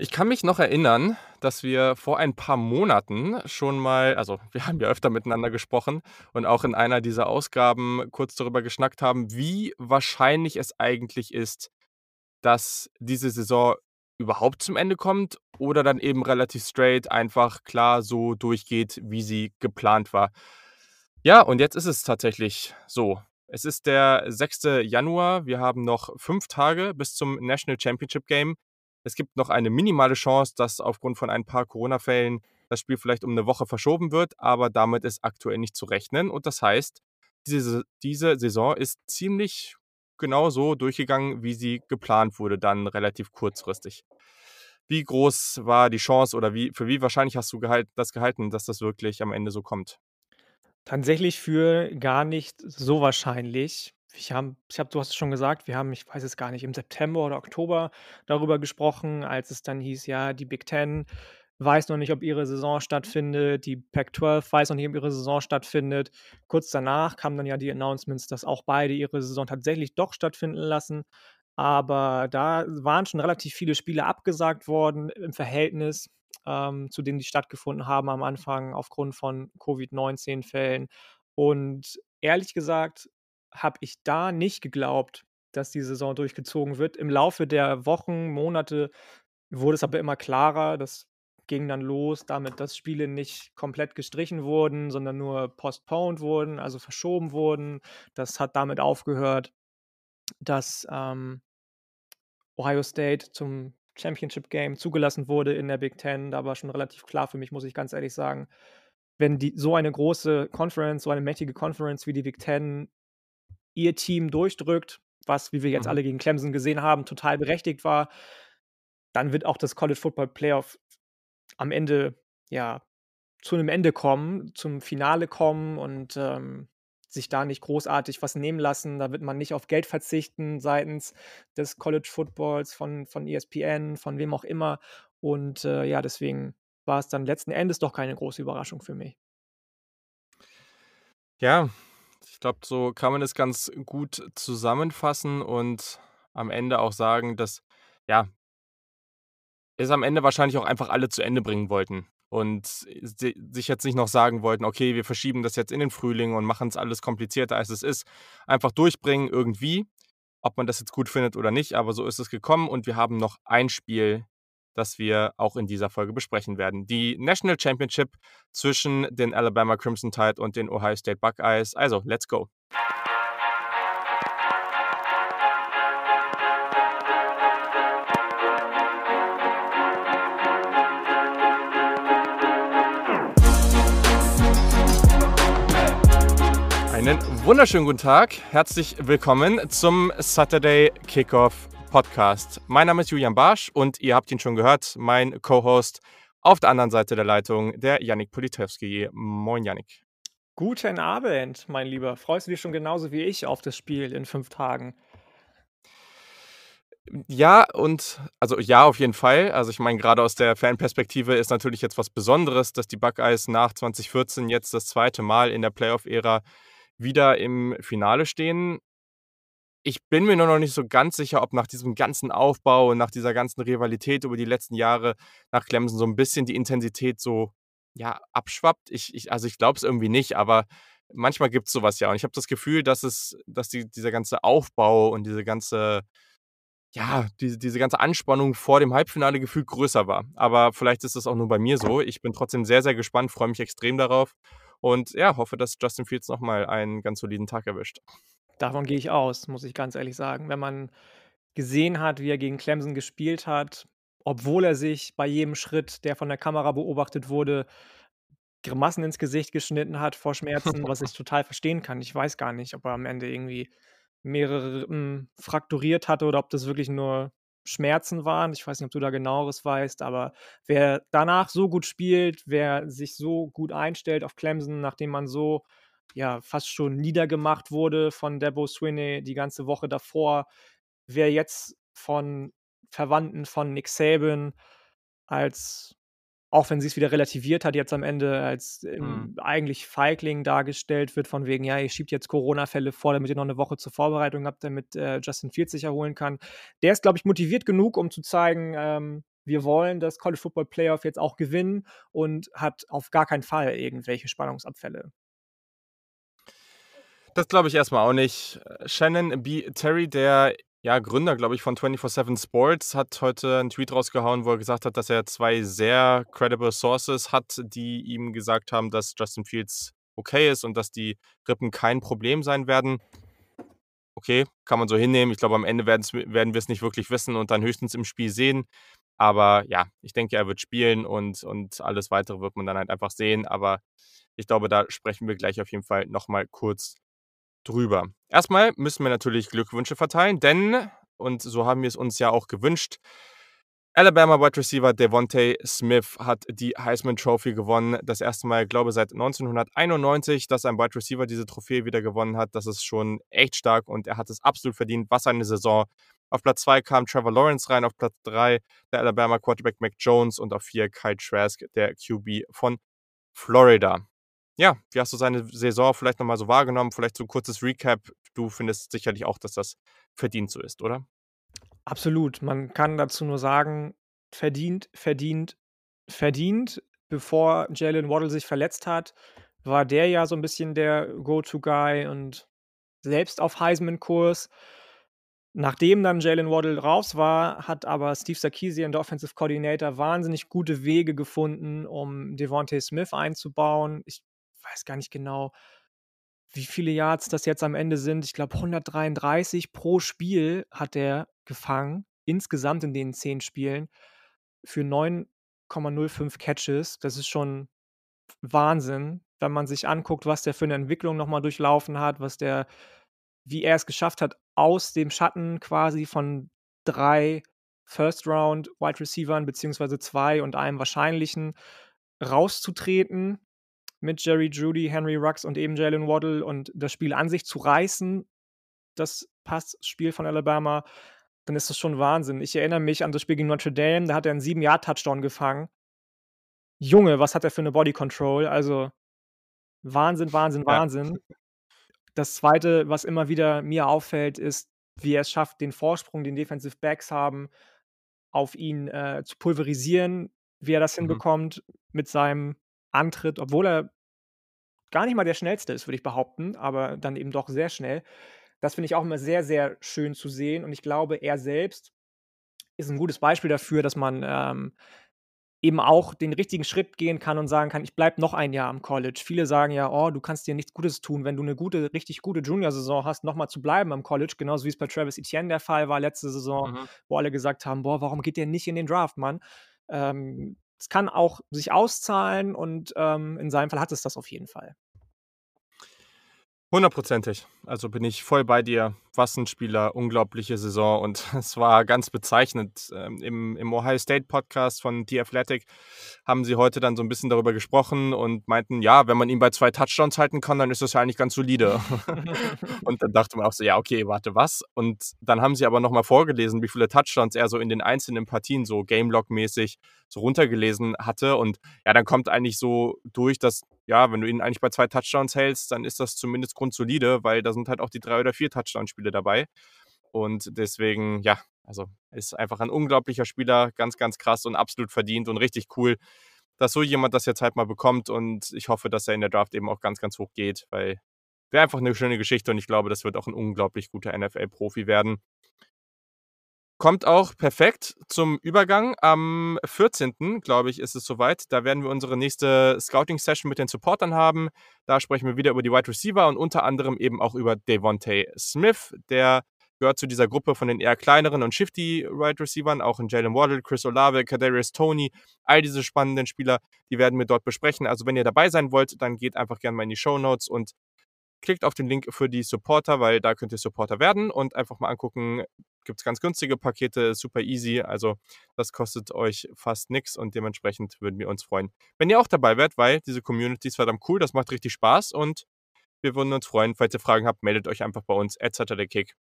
Ich kann mich noch erinnern, dass wir vor ein paar Monaten schon mal also, wir haben ja öfter miteinander gesprochen und auch in einer dieser Ausgaben kurz darüber geschnackt haben, wie wahrscheinlich es eigentlich ist, dass diese Saison überhaupt zum Ende kommt oder dann eben relativ straight einfach klar so durchgeht, wie sie geplant war. Ja, und jetzt ist es tatsächlich so. Es ist der 6. Januar. Wir haben noch 5 Tage bis zum National Championship Game. Es gibt noch eine minimale Chance, dass aufgrund von ein paar Corona-Fällen das Spiel vielleicht um eine Woche verschoben wird, aber damit ist aktuell nicht zu rechnen. Und das heißt, diese diese Saison ist ziemlich genau so durchgegangen, wie sie geplant wurde, dann relativ kurzfristig. Wie groß war die Chance oder wie für wie wahrscheinlich hast du gehalt das gehalten, dass das wirklich am Ende so kommt? Tatsächlich für gar nicht so wahrscheinlich. Ich habe ich habe du hast es schon gesagt, wir haben, ich weiß es gar nicht, im September oder Oktober darüber gesprochen, als es dann hieß, ja, die Big Ten weiß noch nicht, ob ihre Saison stattfindet, die Pac-12 weiß noch nicht, ob ihre Saison stattfindet. Kurz danach kamen dann ja die Announcements, dass auch beide ihre Saison tatsächlich doch stattfinden lassen. Aber da waren schon relativ viele Spiele abgesagt worden im Verhältnis, ähm, zu denen die stattgefunden haben am Anfang aufgrund von Covid-19-Fällen. Und ehrlich gesagt habe ich da nicht geglaubt, dass die Saison durchgezogen wird. Im Laufe der Wochen, Monate wurde es aber immer klarer. Das ging dann los damit, dass Spiele nicht komplett gestrichen wurden, sondern nur postponed wurden, also verschoben wurden. Das hat damit aufgehört, dass ähm, Ohio State zum Championship Game zugelassen wurde in der Big Ten. Da war schon relativ klar für mich, muss ich ganz ehrlich sagen, wenn die so eine große Conference, so eine mächtige Conference wie die Big Ten ihr Team durchdrückt, was, wie wir jetzt Mhm. alle gegen Clemson gesehen haben, total berechtigt war, dann wird auch das College Football Playoff am Ende, ja, zu einem Ende kommen, zum Finale kommen und, ähm, sich da nicht großartig was nehmen lassen. Da wird man nicht auf Geld verzichten seitens des College Footballs, von von ESPN, von wem auch immer. Und, äh, ja, deswegen war es dann letzten Endes doch keine große Überraschung für mich. Ja, ich glaube, so kann man es ganz gut zusammenfassen und am Ende auch sagen, dass, ja, es am Ende wahrscheinlich auch einfach alle zu Ende bringen wollten und si sich jetzt nicht noch sagen wollten: „Okay, wir verschieben das jetzt in den Frühling und machen es alles komplizierter, als es ist.“ Einfach durchbringen irgendwie, ob man das jetzt gut findet oder nicht, aber so ist es gekommen und wir haben noch ein Spiel, das wir auch in dieser Folge besprechen werden. Die National Championship zwischen den Alabama Crimson Tide und den Ohio State Buckeyes. Also, let's go. Einen wunderschönen guten Tag. Herzlich willkommen zum Saturday Kickoff Podcast. Mein Name ist Julian Barsch und ihr habt ihn schon gehört, mein Co-Host auf der anderen Seite der Leitung, der Yannick Politewski. Moin, Yannick. Guten Abend, mein Lieber. Freust du dich schon genauso wie ich auf das Spiel in 5 Tagen? Ja, und also ja, auf jeden Fall. Also ich meine, gerade aus der Fanperspektive ist natürlich jetzt was Besonderes, dass die Buckeyes nach 2014 jetzt das zweite Mal in der Playoff-Ära wieder im Finale stehen. Ich bin mir nur noch nicht so ganz sicher, ob nach diesem ganzen Aufbau und nach dieser ganzen Rivalität über die letzten Jahre nach Clemson so ein bisschen die Intensität so, ja, abschwappt. Ich ich also, ich glaube es irgendwie nicht, aber manchmal gibt's so was ja. Und ich habe das Gefühl, dass es dass die dieser ganze Aufbau und diese ganze ja, diese diese ganze Anspannung vor dem Halbfinale gefühlt größer war. Aber vielleicht ist das auch nur bei mir so. Ich bin trotzdem sehr, sehr gespannt, freue mich extrem darauf und ja, hoffe, dass Justin Fields noch mal einen ganz soliden Tag erwischt. Davon gehe ich aus, muss ich ganz ehrlich sagen. Wenn man gesehen hat, wie er gegen Clemson gespielt hat, obwohl er sich bei jedem Schritt, der von der Kamera beobachtet wurde, Grimassen ins Gesicht geschnitten hat vor Schmerzen, was ich total verstehen kann. Ich weiß gar nicht, ob er am Ende irgendwie mehrere Rippen frakturiert hatte oder ob das wirklich nur Schmerzen waren. Ich weiß nicht, ob du da Genaueres weißt, aber wer danach so gut spielt, wer sich so gut einstellt auf Clemson, nachdem man so, ja, fast schon niedergemacht wurde von Dabo Swinney die ganze Woche davor, wer jetzt von Verwandten von Nick Saban als auch wenn sie's wieder relativiert hat jetzt am Ende, als, Mhm. eigentlich Feigling dargestellt wird von wegen: „Ja, ihr schiebt jetzt Corona-Fälle vor, damit ihr noch 'ne Woche zur Vorbereitung habt, damit, äh, Justin Fields sich erholen kann.“ Der ist, glaube ich, motiviert genug, um zu zeigen, ähm, wir wollen das College Football Playoff jetzt auch gewinnen und hat auf gar keinen Fall irgendwelche Spannungsabfälle. Das glaube ich erstmal auch nicht. Shannon B. Terry, der ja, Gründer, glaube ich, von 24-7 Sports, hat heute einen Tweet rausgehauen, wo er gesagt hat, dass er zwei sehr credible Sources hat, die ihm gesagt haben, dass Justin Fields okay ist und dass die Rippen kein Problem sein werden. Okay, kann man so hinnehmen. Ich glaube, am Ende werden wir es nicht wirklich wissen und dann höchstens im Spiel sehen. Aber ja, ich denke, er wird spielen und, und alles weitere wird man dann halt einfach sehen. Aber ich glaube, da sprechen wir gleich auf jeden Fall nochmal kurz drüber. Erstmal müssen wir natürlich Glückwünsche verteilen, denn, und so haben wir es uns ja auch gewünscht, Alabama Wide Receiver Devontae Smith hat die Heisman Trophy gewonnen. Das erste Mal, glaube ich, seit 1991, dass ein Wide Receiver diese Trophäe wieder gewonnen hat. Das ist schon echt stark und er hat es absolut verdient. Was eine Saison. Auf Platz 2 kam Trevor Lawrence rein, auf Platz 3 der Alabama Quarterback Mac Jones und auf 4 Kyle Trask, der QB von Florida. Ja, wie hast du seine Saison vielleicht nochmal so wahrgenommen? Vielleicht so ein kurzes Recap. Du findest sicherlich auch, dass das verdient so ist, oder? Absolut. Man kann dazu nur sagen, verdient, verdient, verdient. Bevor Jalen Waddle sich verletzt hat, war der ja so ein bisschen der Go-to-Guy und selbst auf Heisman-Kurs. Nachdem dann Jalen Waddle raus war, hat aber Steve Sarkisian, der Offensive Coordinator, wahnsinnig gute Wege gefunden, um Devontae Smith einzubauen. Ich weiß gar nicht genau, wie viele Yards das jetzt am Ende sind. Ich glaube 133 pro Spiel hat er gefangen, insgesamt in den zehn Spielen, für 9,05 Catches. Das ist schon Wahnsinn, wenn man sich anguckt, was der für eine Entwicklung nochmal durchlaufen hat, was der, wie er es geschafft hat, aus dem Schatten quasi von drei First Round Wide Receivern beziehungsweise zwei und einem wahrscheinlichen rauszutreten mit Jerry Judy, Henry Rux und eben Jalen Waddle und das Spiel an sich zu reißen, das Passspiel von Alabama, dann ist das schon Wahnsinn. Ich erinnere mich an das Spiel gegen Notre Dame, da hat er einen 7-Yard-Touchdown gefangen. Junge, was hat er für eine Body Control? Also Wahnsinn, Wahnsinn, ja. Wahnsinn. Das zweite, was immer wieder mir auffällt, ist, wie er es schafft, den Vorsprung, den Defensive Backs haben, auf ihn äh, zu pulverisieren, wie er das mhm. hinbekommt mit seinem antritt, obwohl er gar nicht mal der schnellste ist, würde ich behaupten, aber dann eben doch sehr schnell. Das finde ich auch immer sehr, sehr schön zu sehen. Und ich glaube, er selbst ist ein gutes Beispiel dafür, dass man ähm, eben auch den richtigen Schritt gehen kann und sagen kann, ich bleibe noch ein Jahr am College. Viele sagen ja, oh, du kannst dir nichts Gutes tun, wenn du eine gute, richtig gute Junior-Saison hast, nochmal zu bleiben am College, genauso wie es bei Travis Etienne der Fall war letzte Saison, mhm. wo alle gesagt haben, boah, warum geht der nicht in den Draft, Mann? Ähm, es kann auch sich auszahlen und ähm, in seinem Fall hat es das auf jeden Fall. Hundertprozentig. Also bin ich voll bei dir. Was ein Spieler, unglaubliche Saison. Und es war ganz bezeichnend. Ähm, Im, Im Ohio State Podcast von The Athletic haben sie heute dann so ein bisschen darüber gesprochen und meinten, ja, wenn man ihn bei zwei Touchdowns halten kann, dann ist das ja eigentlich ganz solide. und dann dachte man auch so, ja, okay, warte, was? Und dann haben sie aber nochmal vorgelesen, wie viele Touchdowns er so in den einzelnen Partien so Gamelock-mäßig so runtergelesen hatte. Und ja, dann kommt eigentlich so durch, dass ja, wenn du ihn eigentlich bei zwei Touchdowns hältst, dann ist das zumindest grundsolide, weil da sind halt auch die drei oder vier Touchdown-Spiele dabei. Und deswegen, ja, also ist einfach ein unglaublicher Spieler, ganz, ganz krass und absolut verdient und richtig cool, dass so jemand das jetzt halt mal bekommt. Und ich hoffe, dass er in der Draft eben auch ganz, ganz hoch geht, weil wäre einfach eine schöne Geschichte und ich glaube, das wird auch ein unglaublich guter NFL-Profi werden. Kommt auch perfekt zum Übergang. Am 14. glaube ich, ist es soweit. Da werden wir unsere nächste Scouting-Session mit den Supportern haben. Da sprechen wir wieder über die Wide Receiver und unter anderem eben auch über Devontae Smith. Der gehört zu dieser Gruppe von den eher kleineren und shifty Wide Receivern, auch in Jalen Waddle, Chris Olave, Kadarius Tony, all diese spannenden Spieler, die werden wir dort besprechen. Also wenn ihr dabei sein wollt, dann geht einfach gerne mal in die Show Notes und klickt auf den Link für die Supporter, weil da könnt ihr Supporter werden und einfach mal angucken, gibt es ganz günstige Pakete, super easy. Also das kostet euch fast nichts und dementsprechend würden wir uns freuen, wenn ihr auch dabei wärt, weil diese Community ist verdammt cool, das macht richtig Spaß und wir würden uns freuen. Falls ihr Fragen habt, meldet euch einfach bei uns, Kick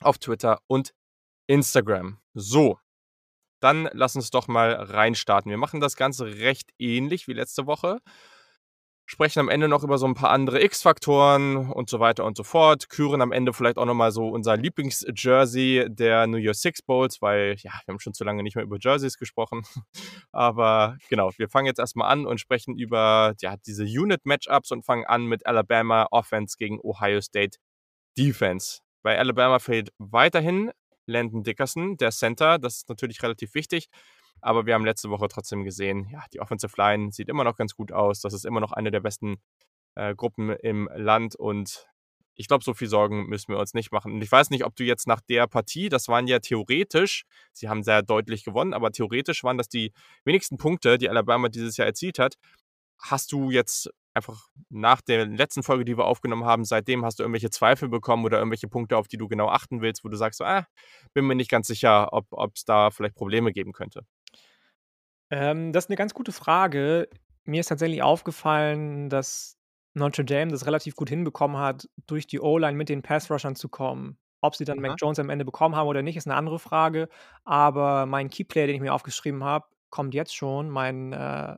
auf Twitter und Instagram. So, dann lass uns doch mal reinstarten. Wir machen das Ganze recht ähnlich wie letzte Woche. Sprechen am Ende noch über so ein paar andere X-Faktoren und so weiter und so fort, küren am Ende vielleicht auch nochmal so unser Lieblings-Jersey der New Year Six Bowls, weil ja, wir haben schon zu lange nicht mehr über Jerseys gesprochen. Aber genau, wir fangen jetzt erstmal an und sprechen über ja, diese Unit-Matchups und fangen an mit Alabama Offense gegen Ohio State Defense. Bei Alabama fehlt weiterhin Landon Dickerson, der Center. Das ist natürlich relativ wichtig. Aber wir haben letzte Woche trotzdem gesehen, ja, die Offensive Line sieht immer noch ganz gut aus. Das ist immer noch eine der besten äh, Gruppen im Land und ich glaube, so viel Sorgen müssen wir uns nicht machen. Und ich weiß nicht, ob du jetzt nach der Partie, das waren ja theoretisch, sie haben sehr deutlich gewonnen, aber theoretisch waren das die wenigsten Punkte, die Alabama dieses Jahr erzielt hat. Hast du jetzt einfach nach der letzten Folge, die wir aufgenommen haben, seitdem hast du irgendwelche Zweifel bekommen oder irgendwelche Punkte, auf die du genau achten willst, wo du sagst, ah, bin mir nicht ganz sicher, ob es da vielleicht Probleme geben könnte? Ähm, das ist 'ne ganz gute Frage. Mir ist tatsächlich aufgefallen, dass Notre Dame das relativ gut hinbekommen hat, durch die O-Line mit den Pass-Rushern zu kommen. Ob sie dann Mac Aha. Jones am Ende bekommen haben oder nicht, ist 'ne andere Frage. Aber mein Keyplayer, den ich mir aufgeschrieben habe, kommt jetzt schon. Mein, äh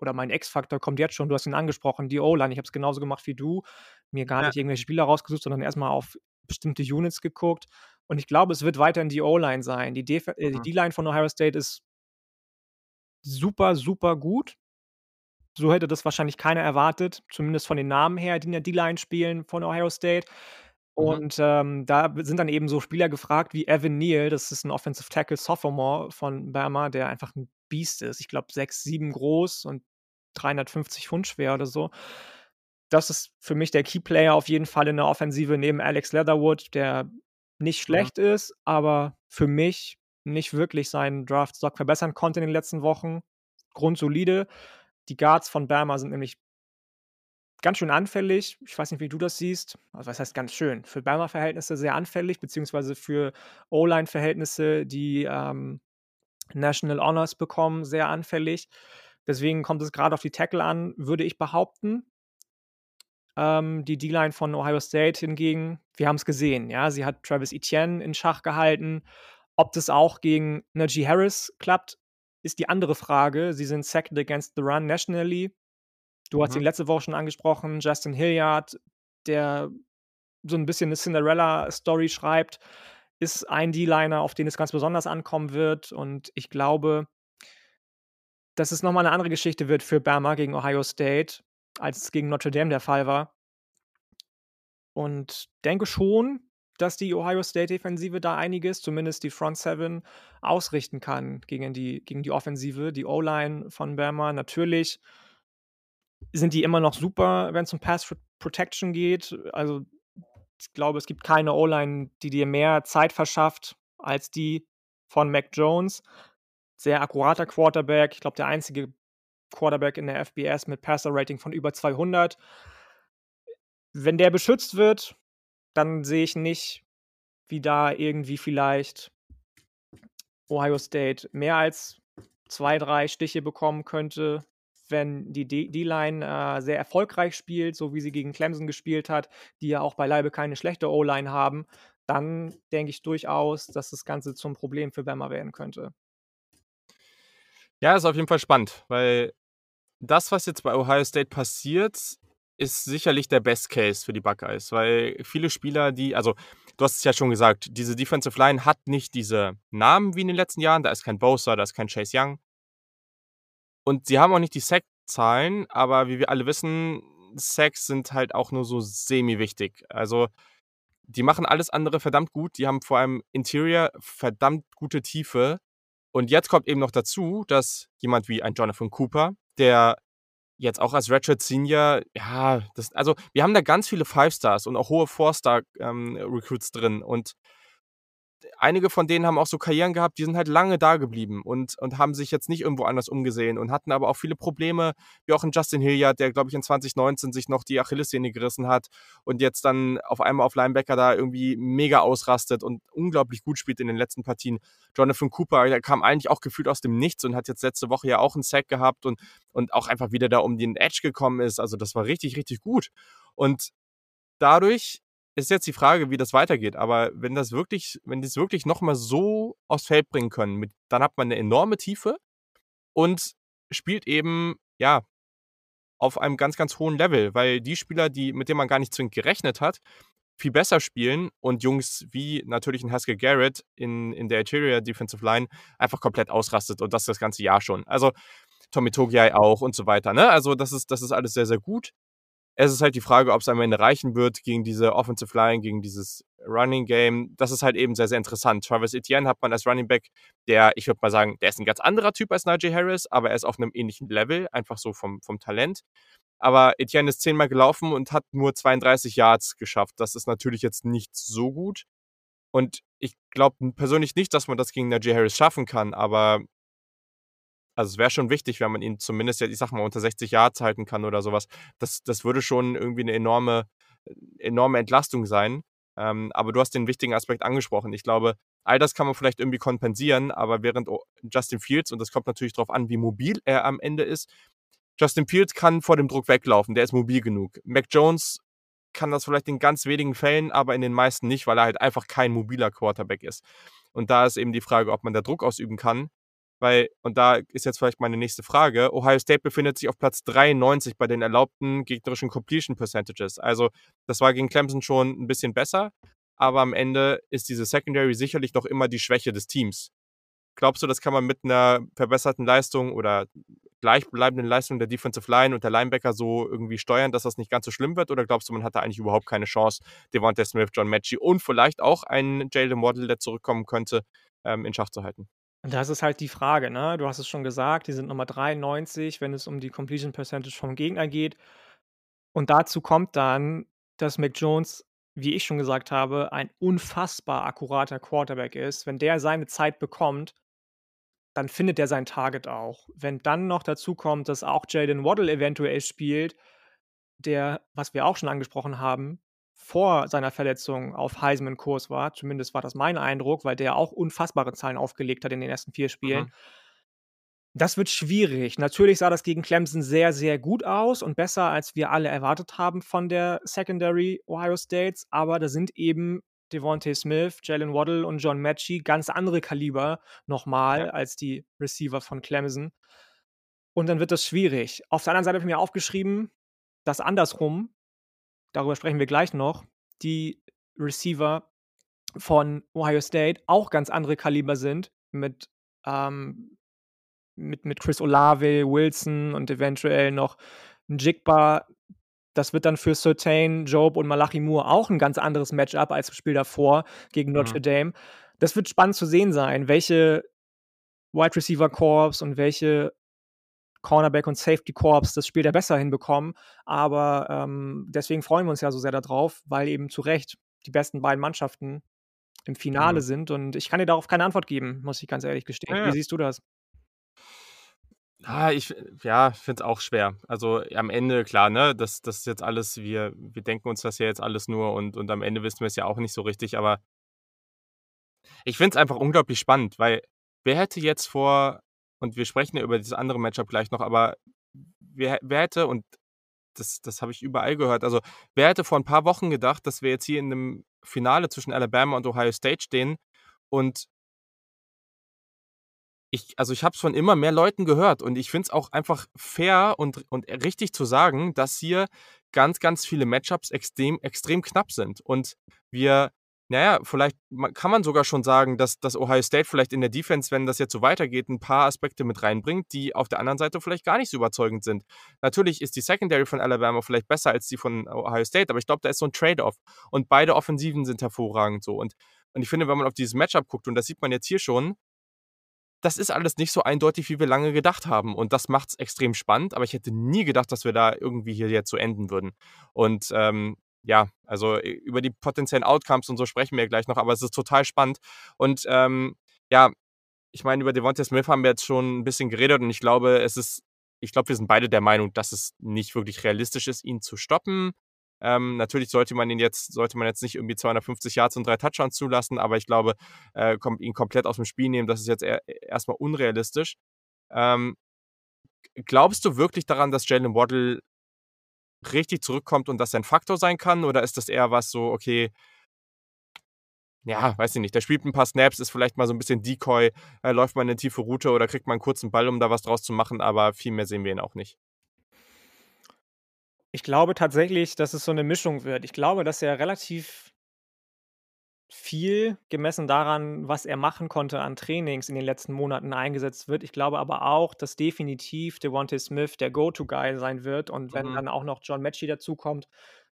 oder mein X-Faktor kommt jetzt schon. Du hast ihn angesprochen, die O-Line. Ich habe es genauso gemacht wie du, mir gar Ja. nicht irgendwelche Spieler rausgesucht, sondern erst mal auf bestimmte Units geguckt. Und ich glaube, es wird weiterhin die O-Line sein. Die äh, Mhm. D-Line von Ohio State ist super, super gut. So hätte das wahrscheinlich keiner erwartet, zumindest von den Namen her, die in der D-Line spielen von Ohio State. Mhm. Und, ähm, da sind dann eben so Spieler gefragt wie Evan Neal, das ist 'n Offensive Tackle Sophomore von Bama, der einfach 'n Biest ist. Ich glaube 6, 7 groß und 350 Pfund schwer oder so. Das ist für mich der Keyplayer auf jeden Fall in der Offensive neben Alex Leatherwood, der nicht Mhm. schlecht ist, aber für mich nicht wirklich seinen Draftstock verbessern konnte in den letzten Wochen. Grundsolide. Die Guards von Bama sind nämlich ganz schön anfällig. Ich weiß nicht, wie du das siehst. Also, was heißt ganz schön? Für Bama-Verhältnisse sehr anfällig, beziehungsweise für O-Line-Verhältnisse, die, ähm, National Honors bekommen, sehr anfällig. Deswegen kommt es grade auf die Tackle an, würde ich behaupten. Ähm, die D-Line von Ohio State hingegen, wir haben's gesehen, ja, sie hat Travis Etienne in Schach gehalten. Ob das auch gegen Najee Harris klappt, ist die andere Frage. Sie sind second against the run nationally. Du hast ihn Mhm. letzte Woche schon angesprochen, Justin Hilliard, der so 'n bisschen 'ne Cinderella-Story schreibt, ist ein D-Liner, auf den es ganz besonders ankommen wird. Und ich glaube dass es noch mal 'ne andere Geschichte wird für Bama gegen Ohio State, als es gegen Notre Dame der Fall war. Und denke schon, dass die Ohio State-Defensive da einiges, zumindest die Front Seven, ausrichten kann gegen die gegen die Offensive. Die O-Line von Bama natürlich sind die immer noch super, wenn's um Pass Pro Protection geht. Also, ich glaube, es gibt keine O-Line, die dir mehr Zeit verschafft als die von Mac Jones. Sehr akkurater Quarterback. Ich glaube, der einzige Quarterback in der FBS mit Passer-Rating von über 200. Wenn der beschützt wird, dann sehe ich nicht, wie da irgendwie vielleicht Ohio State mehr als 2, 3 Stiche bekommen könnte, wenn die D-Line, äh, sehr erfolgreich spielt, so wie sie gegen Clemson gespielt hat, die ja auch beileibe keine schlechte O-Line haben, dann denke ich durchaus, dass das Ganze zum Problem für Bama werden könnte. Ja, ist auf jeden Fall spannend, weil das, was jetzt bei Ohio State passiert, ist sicherlich der Best Case für die Buckeyes, weil viele Spieler, die also, du hast es ja schon gesagt, diese Defensive Line hat nicht diese Namen wie in den letzten Jahren. Da ist kein Bosa, da ist kein Chase Young. Und sie haben auch nicht die Sack-Zahlen, aber wie wir alle wissen, Sacks sind halt auch nur so semi-wichtig. Also, die machen alles andere verdammt gut. Die haben vor allem Interior verdammt gute Tiefe. Und jetzt kommt eben noch dazu, dass jemand wie ein Jonathan Cooper, der jetzt auch als Redshirt Senior, ja, das also, wir haben da ganz viele Five Stars und auch hohe Four-Star, ähm, drin und einige von denen haben auch so Karrieren gehabt, die sind halt lange da geblieben und und haben sich jetzt nicht irgendwo anders umgesehen und hatten aber auch viele Probleme, wie auch 'n Justin Hilliard, der, glaube ich, in 2019 sich noch die Achillessehne gerissen hat und jetzt dann auf einmal auf Linebacker da irgendwie mega ausrastet und unglaublich gut spielt in den letzten Partien. Jonathan Cooper, der kam eigentlich auch gefühlt aus dem Nichts und hat jetzt letzte Woche ja auch 'n Sack gehabt und und auch einfach wieder da um den Edge gekommen ist. Also, das war richtig, richtig gut. Und dadurch ist jetzt die Frage, wie das weitergeht. Aber wenn das wirklich wenn die's wirklich noch mal so aufs Feld bringen können mit dann hat man 'ne enorme Tiefe und spielt eben, ja auf einem ganz, ganz hohen Level, weil die Spieler, die, mit denen man gar nicht zwingend gerechnet hat, viel besser spielen und Jungs wie natürlich ein Haskell Garrett in, in der Interior Defensive Line einfach komplett ausrastet und das das ganze Jahr schon. Also Tommy Togiai auch und so weiter. Ne? Also das ist, das ist alles sehr, sehr gut. Es ist halt die Frage, ob es am Ende reichen wird gegen diese Offensive Line, gegen dieses Running Game. Das ist halt eben sehr, sehr interessant. Travis Etienne hat man als Running Back, der, ich würde mal sagen, der ist ein ganz anderer Typ als Najee Harris, aber er ist auf einem ähnlichen Level, einfach so vom, vom Talent. Aber Etienne ist zehnmal gelaufen und hat nur 32 Yards geschafft. Das ist natürlich jetzt nicht so gut. Und ich glaube persönlich nicht, dass man das gegen Najee Harris schaffen kann, aber also es wäre schon wichtig, wenn man ihn zumindest ich sag mal, unter 60 Yards halten kann oder sowas. Das, das würde schon irgendwie eine enorme, enorme Entlastung sein. Ähm, aber du hast den wichtigen Aspekt angesprochen. Ich glaube, all das kann man vielleicht irgendwie kompensieren, aber während Justin Fields, und das kommt natürlich darauf an, wie mobil er am Ende ist, Justin Fields kann vor dem Druck weglaufen, der ist mobil genug. Mac Jones kann das vielleicht in ganz wenigen Fällen, aber in den meisten nicht, weil er halt einfach kein mobiler Quarterback ist. Und da ist eben die Frage, ob man da Druck ausüben kann. Weil, und da ist jetzt vielleicht meine nächste Frage, Ohio State befindet sich auf Platz 93 bei den erlaubten gegnerischen Completion Percentages. Also das war gegen Clemson schon ein bisschen besser, aber am Ende ist diese Secondary sicherlich noch immer die Schwäche des Teams. Glaubst du, das kann man mit einer verbesserten Leistung oder gleichbleibenden Leistung der Defensive Line und der Linebacker so irgendwie steuern, dass das nicht ganz so schlimm wird? Oder glaubst du, man hat da eigentlich überhaupt keine Chance, Devontae Smith, John Matchy und vielleicht auch einen Jalen Waddle, der zurückkommen könnte, ähm, in Schach zu halten? Das ist halt die Frage, ne? Du hast es schon gesagt, die sind Nummer 93, wenn es um die Completion Percentage vom Gegner geht. Und dazu kommt dann, dass Mac Jones, wie ich schon gesagt habe, ein unfassbar akkurater Quarterback ist. Wenn der seine Zeit bekommt, dann findet er sein Target auch. Wenn dann noch dazu kommt, dass auch Jalen Waddle eventuell spielt, der, was wir auch schon angesprochen haben, vor seiner Verletzung auf Heisman-Kurs war. Zumindest war das mein Eindruck, weil der auch unfassbare Zahlen aufgelegt hat in den ersten vier Spielen. Mhm. Das wird schwierig. Natürlich sah das gegen Clemson sehr, sehr gut aus und besser, als wir alle erwartet haben von der Secondary Ohio States. Aber da sind eben Devontae Smith, Jalen Waddle und John Matchy ganz andere Kaliber nochmal ja. als die Receiver von Clemson. Und dann wird das schwierig. Auf der anderen Seite habe ich mir aufgeschrieben, dass andersrum darüber sprechen wir gleich noch, die Receiver von Ohio State auch ganz andere Kaliber sind mit, ähm, mit, mit Chris Olave, Wilson und eventuell noch Jigba. Das wird dann für Certain, Job und Malachi Moore auch ein ganz anderes Matchup als das Spiel davor gegen Notre mhm. Dame. Das wird spannend zu sehen sein, welche Wide Receiver Corps und welche Cornerback und Safety Corps das Spiel da besser hinbekommen. Aber ähm, deswegen freuen wir uns ja so sehr darauf, weil eben zu Recht die besten beiden Mannschaften im Finale mhm. sind. Und ich kann dir darauf keine Antwort geben, muss ich ganz ehrlich gestehen. Ja. Wie siehst du das? Ah, ich ja, finde es auch schwer. Also am Ende, klar, ne, das, das ist jetzt alles, wir, wir denken uns das ja jetzt alles nur und, und am Ende wissen wir es ja auch nicht so richtig, aber ich finde es einfach unglaublich spannend, weil wer hätte jetzt vor und wir sprechen ja über dieses andere Matchup gleich noch, aber wer, wer hätte, und das, das habe ich überall gehört, also wer hätte vor ein paar Wochen gedacht, dass wir jetzt hier in einem Finale zwischen Alabama und Ohio State stehen und ich, also ich habe es von immer mehr Leuten gehört und ich finde es auch einfach fair und, und richtig zu sagen, dass hier ganz, ganz viele Matchups extrem, extrem knapp sind. Und wir naja, vielleicht kann man sogar schon sagen, dass, dass Ohio State vielleicht in der Defense, wenn das jetzt so weitergeht, ein paar Aspekte mit reinbringt, die auf der anderen Seite vielleicht gar nicht so überzeugend sind. Natürlich ist die Secondary von Alabama vielleicht besser als die von Ohio State, aber ich glaube, da ist so ein Trade-off. Und beide Offensiven sind hervorragend so. Und, und ich finde, wenn man auf dieses Matchup guckt, und das sieht man jetzt hier schon, das ist alles nicht so eindeutig, wie wir lange gedacht haben. Und das macht es extrem spannend, aber ich hätte nie gedacht, dass wir da irgendwie hier jetzt so enden würden. Und ähm, ja, also äh, über die potenziellen Outcomes und so sprechen wir gleich noch, aber es ist total spannend. Und ähm, ja, ich meine, über Devontae Smith haben wir jetzt schon ein bisschen geredet und ich glaube, es ist, ich glaube, wir sind beide der Meinung, dass es nicht wirklich realistisch ist, ihn zu stoppen. Ähm, natürlich sollte man ihn jetzt, sollte man jetzt nicht irgendwie 250 Yards und drei Touchdowns zulassen, aber ich glaube, äh, kommt ihn komplett aus dem Spiel nehmen, das ist jetzt eher, erstmal unrealistisch. Ähm, glaubst du wirklich daran, dass Jalen Waddle richtig zurückkommt und das ein Faktor sein kann? Oder ist das eher was so, okay, ja, weiß ich nicht, der spielt ein paar Snaps, ist vielleicht mal so ein bisschen Decoy, äh, läuft mal eine tiefe Route oder kriegt mal einen kurzen Ball, um da was draus zu machen, aber viel mehr sehen wir ihn auch nicht. Ich glaube tatsächlich, dass es so 'ne Mischung wird. Ich glaube, dass er relativ viel gemessen daran, was er machen konnte an Trainings in den letzten Monaten eingesetzt wird. Ich glaube aber auch, dass definitiv Devonta Smith der Go-to-Guy sein wird und wenn Mhm. dann auch noch John Metchie dazukommt,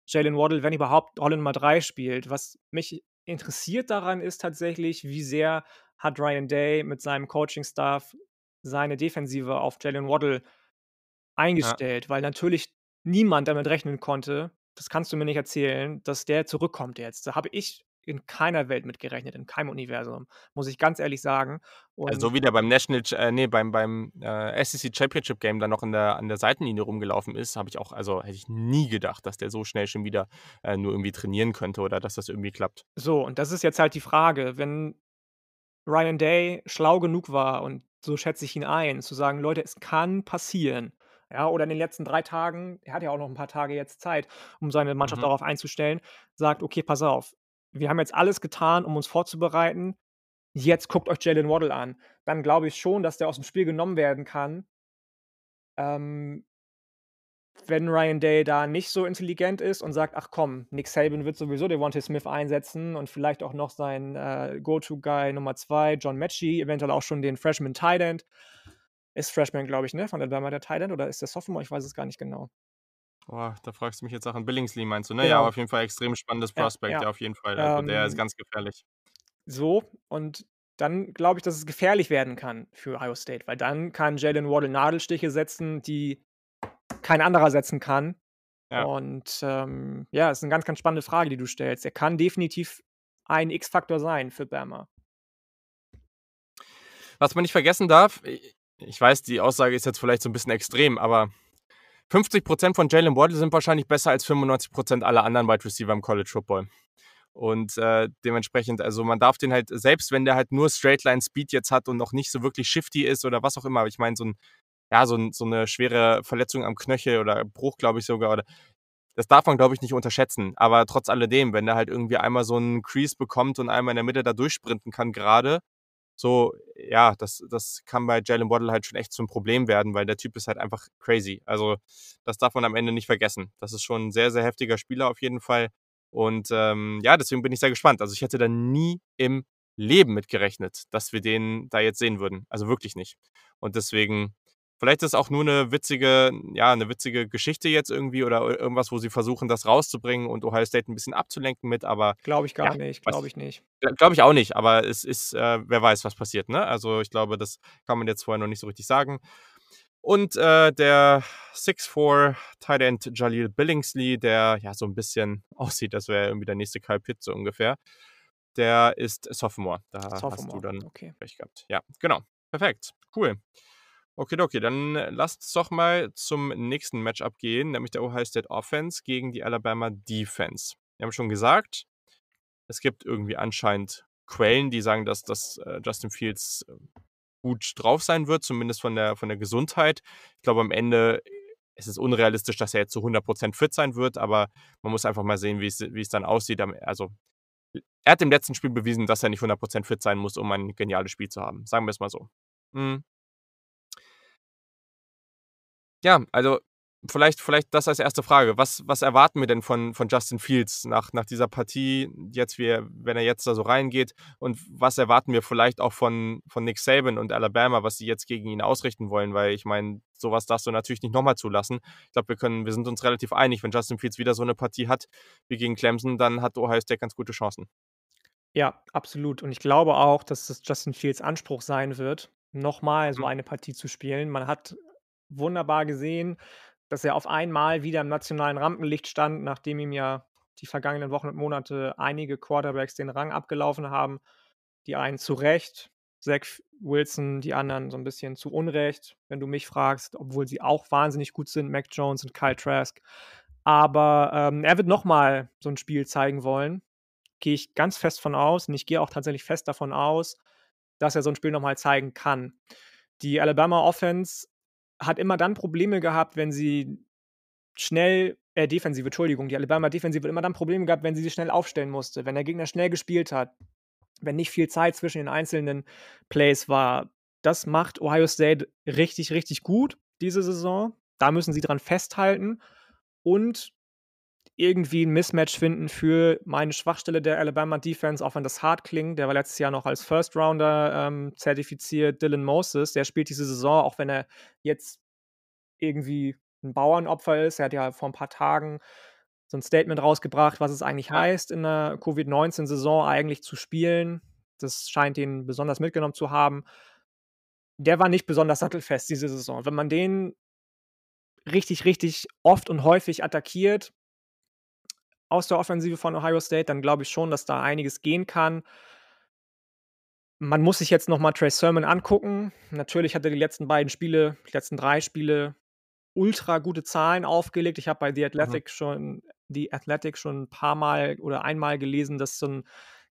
Jalen Waddle, wenn überhaupt Rolle Nummer 3 spielt. Was mich interessiert daran ist tatsächlich, wie sehr hat Ryan Day mit seinem Coaching-Staff seine Defensive auf Jalen Waddle Ja. eingestellt, weil natürlich niemand damit rechnen konnte, das kannst du mir nicht erzählen, dass der zurückkommt jetzt. Da habe ich in keiner Welt mit gerechnet, in keinem Universum, muss ich ganz ehrlich sagen. Also, Und so wie der beim National äh, ne, beim beim, äh, SEC Championship Game dann noch in der an der Seitenlinie rumgelaufen ist, habe ich auch also, hätte ich nie gedacht, dass der so schnell schon wieder, äh, nur irgendwie trainieren könnte oder dass das irgendwie klappt. So, und das ist jetzt halt die Frage, wenn Ryan Day schlau genug war und so schätze ich ihn ein, zu sagen: „Leute, es kann passieren.“ Ja, oder in den letzten 3 Tagen er hat ja auch noch 'n paar Tage jetzt Zeit, um seine Mannschaft Mhm. darauf einzustellen, sagt: „Okay, pass auf, wir haben jetzt alles getan, um uns vorzubereiten. Jetzt guckt euch Jalen Waddle an.“ Dann glaube ich schon, dass der aus'm Spiel genommen werden kann ähm wenn Ryan Day da nicht so intelligent ist und sagt: „Ach komm, Nick Saban wird sowieso Devonta Smith einsetzen und vielleicht auch noch seinen, äh, Go-to-Guy Nummer 2, John Metchie, eventuell auch schon den Freshman Tight End.“ Ist Freshman, glaube ich, ne, von Alabama der Tight oder ist der Sophomore? Ich weiß es gar nicht genau. Oh, da fragst du mich jetzt Sachen Billingsley meinst du, ne? Ja, Genau. auf jeden Fall extrem spannendes Ja, Prospect, ja. ja, auf jeden Fall. Also, der ist Ähm ganz gefährlich. so, und dann glaube ich, dass es gefährlich werden kann für Ohio State, weil dann kann Jalen Waddle Nadelstiche setzen, die kein anderer setzen kann. Ja. Und, ähm, ja, ist 'ne ganz, ganz spannende Frage, die du stellst. Er kann definitiv ein X-Faktor sein für Bama. Was man nicht vergessen darf, ich weiß, die Aussage ist jetzt vielleicht so 'n bisschen extrem, aber 50 % von Jalen Waddle sind wahrscheinlich besser als 95 % aller anderen Wide Receiver im College Football. Und, äh, dementsprechend also, man darf den halt selbst wenn der halt nur Straight Line Speed jetzt hat und noch nicht so wirklich shifty ist oder was auch immer, ich meine, so 'n ja, so 'n so 'ne schwere Verletzung am Knöchel oder Bruch, glaube ich sogar, oder das darf man, glaube ich, nicht unterschätzen. Aber trotz alledem, wenn der halt irgendwie einmal so 'n Crease bekommt und einmal in der Mitte da durchsprinten kann gerade, so, ja, das das kann bei Jalen Waddle halt schon echt zum Problem werden, weil der Typ ist halt einfach crazy. Also, das darf man am Ende nicht vergessen. Das ist schon 'n sehr, sehr heftiger Spieler auf jeden Fall. Und, ähm, ja, deswegen bin ich sehr gespannt. Also, ich hätte da nie im Leben mit gerechnet, dass wir den da jetzt sehen würden. Also, wirklich nicht. Und deswegen vielleicht ist auch nur 'ne witzige ja, 'ne witzige Geschichte jetzt irgendwie oder irgendwas, wo sie versuchen, das rauszubringen und Ohio State 'n bisschen abzulenken mit, aber Glaube ich ja, gar nicht, weiß glaube ich ich nicht. Gl glaube ich auch nicht, aber es ist äh, wer weiß, was passiert, ne? Also, ich glaube, das kann man jetzt vorher noch nicht so richtig sagen. Und, äh, der 6'4 Tight End Jahleel Billingsley, der ja so 'n bisschen aussieht, als wäre irgendwie der nächste Kyle Pitts so ungefähr, der ist Sophomore. Da hast du Sophomore, dann okay. Pech gehabt. Ja, genau. Perfekt, cool. Okidoki, dann lasst doch mal zum nächsten Match-up gehen, nämlich der Ohio State Offense gegen die Alabama Defense. Wir haben schon gesagt, es gibt irgendwie anscheinend Quellen, die sagen, dass dass, äh, Justin Fields, äh, gut drauf sein wird, zumindest von der von der Gesundheit. Ich glaube, am Ende ist es unrealistisch, dass er jetzt zu 100 % fit sein wird, aber man muss einfach mal sehen, wie's wie's dann aussieht. Also, er hat im letzten Spiel bewiesen, dass er nicht 100 % fit sein muss, um ein geniales Spiel zu haben. Sagen wir's mal so. Mhm. Ja, also, vielleicht vielleicht das als 1. Frage. Was was erwarten wir denn von von Justin Fields nach nach dieser Partie jetzt, wie er wenn er jetzt da so reingeht? Und was erwarten wir vielleicht auch von von Nick Saban und Alabama, was sie jetzt gegen ihn ausrichten wollen? Weil ich meine, so was darfst du natürlich nicht noch mal zulassen. Ich glaube, wir können wir sind uns relativ einig, wenn Justin Fields wieder so 'ne Partie hat wie gegen Clemson, dann hat Ohio State ganz gute Chancen. Ja, absolut. Und ich glaube auch, dass das Justin Fields Anspruch sein wird, noch mal so Mhm. eine Partie zu spielen. Man hat wunderbar gesehen, dass er auf einmal wieder im nationalen Rampenlicht stand, nachdem ihm ja die vergangenen Wochen und Monate einige Quarterbacks den Rang abgelaufen haben. Die einen zu Recht, Zach Wilson, die anderen so 'n bisschen zu Unrecht, wenn du mich fragst, obwohl sie auch wahnsinnig gut sind, Mac Jones und Kyle Trask. Aber, ähm, er wird noch mal so 'n Spiel zeigen wollen. Gehe ich ganz fest von aus und ich gehe auch tatsächlich fest davon aus, dass er so 'n Spiel noch mal zeigen kann. Die Alabama Offense hat immer dann Probleme gehabt, wenn sie schnell äh, Defensive, Entschuldigung. Die Alabama Defensive hat immer dann Probleme gehabt, wenn sie sich schnell aufstellen musste, wenn der Gegner schnell gespielt hat, wenn nicht viel Zeit zwischen den einzelnen Plays war. Das macht Ohio State richtig, richtig gut diese Saison. Da müssen sie dran festhalten. und irgendwie 'n Mismatch finden für meine Schwachstelle der Alabama Defense, auch wenn das hart klingt. Der war letztes Jahr noch als First Rounder, ähm, zertifiziert. Dylan Moses, der spielt diese Saison, auch wenn er jetzt irgendwie 'n Bauernopfer ist. Er hat ja vor 'n paar Tagen so 'n Statement rausgebracht, was es eigentlich heißt, in 'ner Covid-19-Saison eigentlich zu spielen. Das scheint ihn besonders mitgenommen zu haben. Der war nicht besonders sattelfest diese Saison. Wenn man den richtig, richtig oft und häufig attackiert aus der Offensive von Ohio State, dann glaube ich schon, dass da einiges gehen kann. Man muss sich jetzt noch mal Trey Sermon angucken. Natürlich hat er die letzten beiden Spiele die letzten 3 Spiele ultra gute Zahlen aufgelegt. Ich habe bei The Mhm. Athletic schon The Athletic schon 'n paarmal oder einmal gelesen, dass so 'n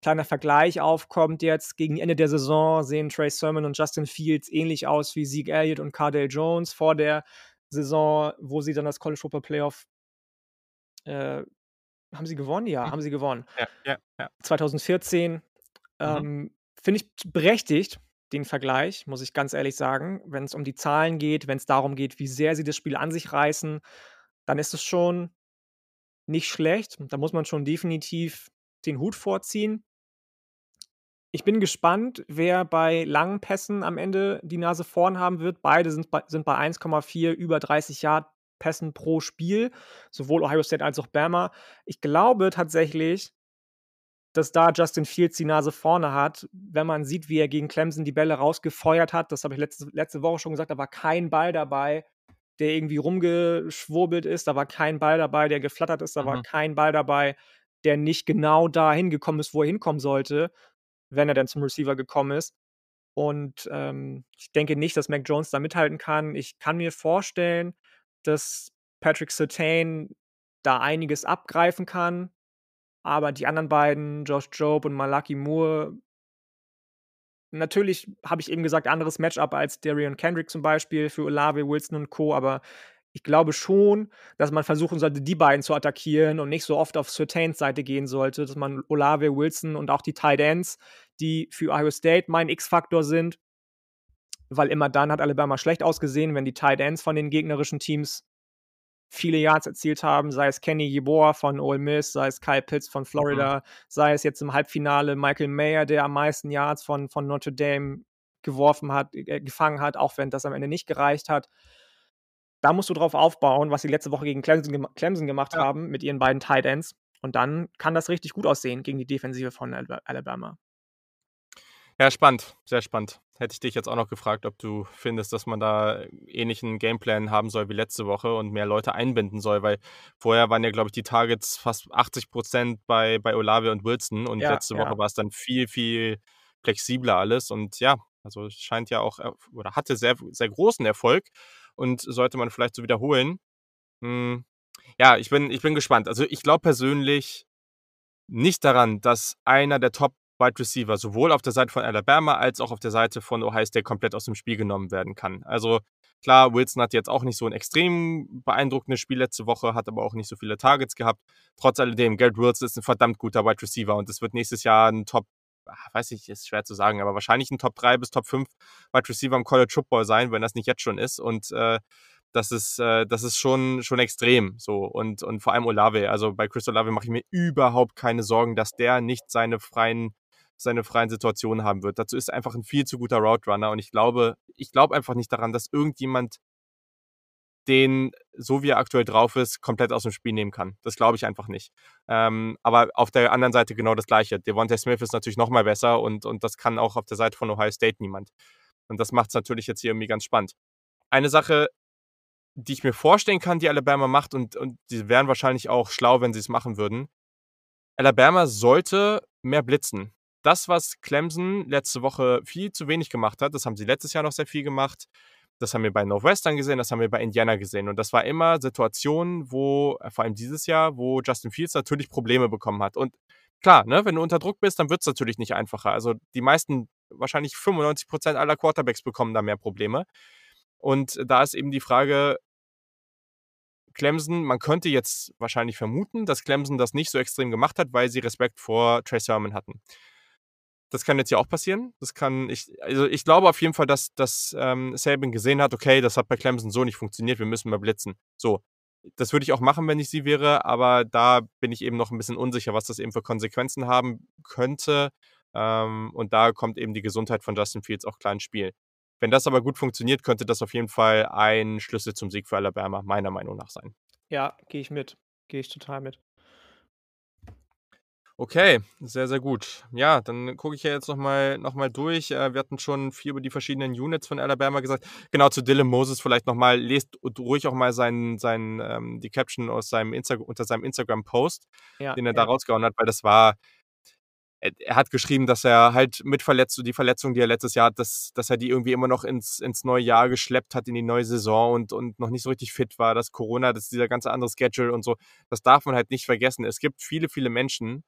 kleiner Vergleich aufkommt jetzt. Gegen Ende der Saison sehen Trey Sermon und Justin Fields ähnlich aus wie Zeke Elliott und Cardale Jones vor der Saison, wo sie dann das College Football Playoff äh, haben sie gewonnen? Ja, Hm. haben sie gewonnen. Ja, ja, ja. 2014. Mhm. Ähm, finde ich berechtigt, den Vergleich, muss ich ganz ehrlich sagen. Wenn's um die Zahlen geht, wenn's darum geht, wie sehr sie das Spiel an sich reißen, dann ist es schon nicht schlecht. Da muss man schon definitiv den Hut vorziehen. Ich bin gespannt, wer bei langen Pässen am Ende die Nase vorn haben wird. Beide sind bei sind bei 1,4 über 30 Yard Pässen pro Spiel, sowohl Ohio State als auch Bama. Ich glaube tatsächlich dass da Justin Fields die Nase vorne hat, wenn man sieht, wie er gegen Clemson die Bälle rausgefeuert hat. Das habe ich letzte letzte Woche schon gesagt, da war kein Ball dabei, der irgendwie rumgeschwurbelt ist. Da war kein Ball dabei, der geflattert ist. Da war Mhm. kein Ball dabei, der nicht genau da hingekommen ist, wo er hinkommen sollte, wenn er denn zum Receiver gekommen ist. Und, ähm, ich denke nicht, dass Mac Jones da mithalten kann. Ich kann mir vorstellen, dass Patrick Surtain da einiges abgreifen kann, aber die anderen beiden, Josh Jobe und Malaki Moore Natürlich habe ich eben gesagt, anderes Matchup als Derion Kendrick zum Beispiel für Olave, Wilson und Co., aber ich glaube schon, dass man versuchen sollte, die beiden zu attackieren und nicht so oft auf Surtains Seite gehen sollte, dass man Olave, Wilson und auch die Tight Ends, die für Ohio State mein X-Faktor sind weil immer dann hat Alabama schlecht ausgesehen, wenn die Tight Ends von den gegnerischen Teams viele Yards erzielt haben, sei es Kenny Yeboah von Ole Miss, sei es Kyle Pitts von Mhm. Florida, sei es jetzt im Halbfinale Michael Mayer, der am meisten Yards von von Notre Dame geworfen hat äh, gefangen hat, auch wenn das am Ende nicht gereicht hat. Da musst du drauf aufbauen, was sie letzte Woche gegen Clemson gema Clemson gemacht Ja. haben mit ihren beiden Tight Ends. Und dann kann das richtig gut aussehen gegen die Defensive von Alabama. Ja, spannend, sehr spannend. Hätte ich dich jetzt auch noch gefragt, ob du findest, dass man da ähnlichen Gameplan haben soll wie letzte Woche und mehr Leute einbinden soll, weil vorher waren ja, glaube ich, die Targets fast 80 bei bei Olave und Wilson und Ja, letzte Woche ja. war's dann viel, viel flexibler alles und ja, also, es scheint ja auch erf oder hatte sehr sehr großen Erfolg und sollte man vielleicht so wiederholen. Hm, ja, ich bin ich bin gespannt. Also, ich glaube persönlich nicht daran, dass einer der Top Wide Receiver sowohl auf der Seite von Alabama als auch auf der Seite von Ohio State komplett aus dem Spiel genommen werden kann. Also, klar, Wilson hatte jetzt auch nicht so 'n extrem beeindruckendes Spiel letzte Woche, hat aber auch nicht so viele Targets gehabt. Trotz alledem, Garrett Wilson ist 'n verdammt guter Wide Receiver und es wird nächstes Jahr 'n Top ah, weiß ich, ist schwer zu sagen, aber wahrscheinlich 'n Top 3 bis Top 5 Wide Receiver im College Football sein, wenn das nicht jetzt schon ist und, äh, das ist äh, das ist schon schon extrem so und und vor allem Olave. Also, bei Chris Olave mache ich mir überhaupt keine Sorgen, dass der nicht seine freien seine freien Situationen haben wird. Dazu ist er einfach 'n viel zu guter Route und ich glaube ich glaube einfach nicht daran, dass irgendjemand den, so wie er aktuell drauf ist, komplett aus dem Spiel nehmen kann. Das glaube ich einfach nicht. Ähm, aber auf der anderen Seite genau das Gleiche. Devonta Smith ist natürlich noch mal besser und und das kann auch auf der Seite von Ohio State niemand. Und das macht's natürlich jetzt hier irgendwie ganz spannend. Eine Sache, die ich mir vorstellen kann, die Alabama macht und und die wären wahrscheinlich auch schlau, wenn sie's machen würden. Alabama sollte mehr blitzen. Das, was Clemson letzte Woche viel zu wenig gemacht hat, das haben sie letztes Jahr noch sehr viel gemacht. Das haben wir bei Northwestern gesehen, das haben wir bei Indiana gesehen. Und das war immer Situationen, wo äh, vor allem dieses Jahr, wo Justin Fields natürlich Probleme bekommen hat. Und klar, ne, wenn du unter Druck bist, dann wird's natürlich nicht einfacher. Also, die meisten, wahrscheinlich 95% aller Quarterbacks bekommen da mehr Probleme. Und da ist eben die Frage Clemson man könnte jetzt wahrscheinlich vermuten, dass Clemson das nicht so extrem gemacht hat, weil sie Respekt vor Trey Sermon hatten. Das kann jetzt hier auch passieren. Das kann ich also, ich glaube auf jeden Fall, dass dass, ähm, Saban gesehen hat: „Okay, das hat bei Clemson so nicht funktioniert, wir müssen mehr blitzen.“ So. Das würde ich auch machen, wenn ich sie wäre, aber da bin ich eben noch 'n bisschen unsicher, was das eben für Konsequenzen haben könnte. Ähm, und da kommt eben die Gesundheit von Justin Fields auch klar ins Spiel. Wenn das aber gut funktioniert, könnte das auf jeden Fall ein Schlüssel zum Sieg für Alabama meiner Meinung nach sein. Ja, gehe ich mit. Gehe ich total mit. Okay, sehr, sehr gut. Ja, dann gucke ich ja jetzt noch mal noch mal durch. Äh, wir hatten schon viel über die verschiedenen Units von Alabama gesagt. Genau, zu Dylan Moses vielleicht noch mal, lest ruhig auch mal seinen seinen, ähm die Caption aus seinem Insta unter seinem Instagram-Post, Ja, den er da ja. rausgehauen hat, weil das war er hat geschrieben, dass er halt mit Verletzu die Verletzung, die er letztes Jahr hat, dass dass er die irgendwie immer noch ins ins neue Jahr geschleppt hat, in die neue Saison und und noch nicht so richtig fit war, dass Corona, dass dieser ganze andere Schedule und so. Das darf man halt nicht vergessen. Es gibt viele, viele Menschen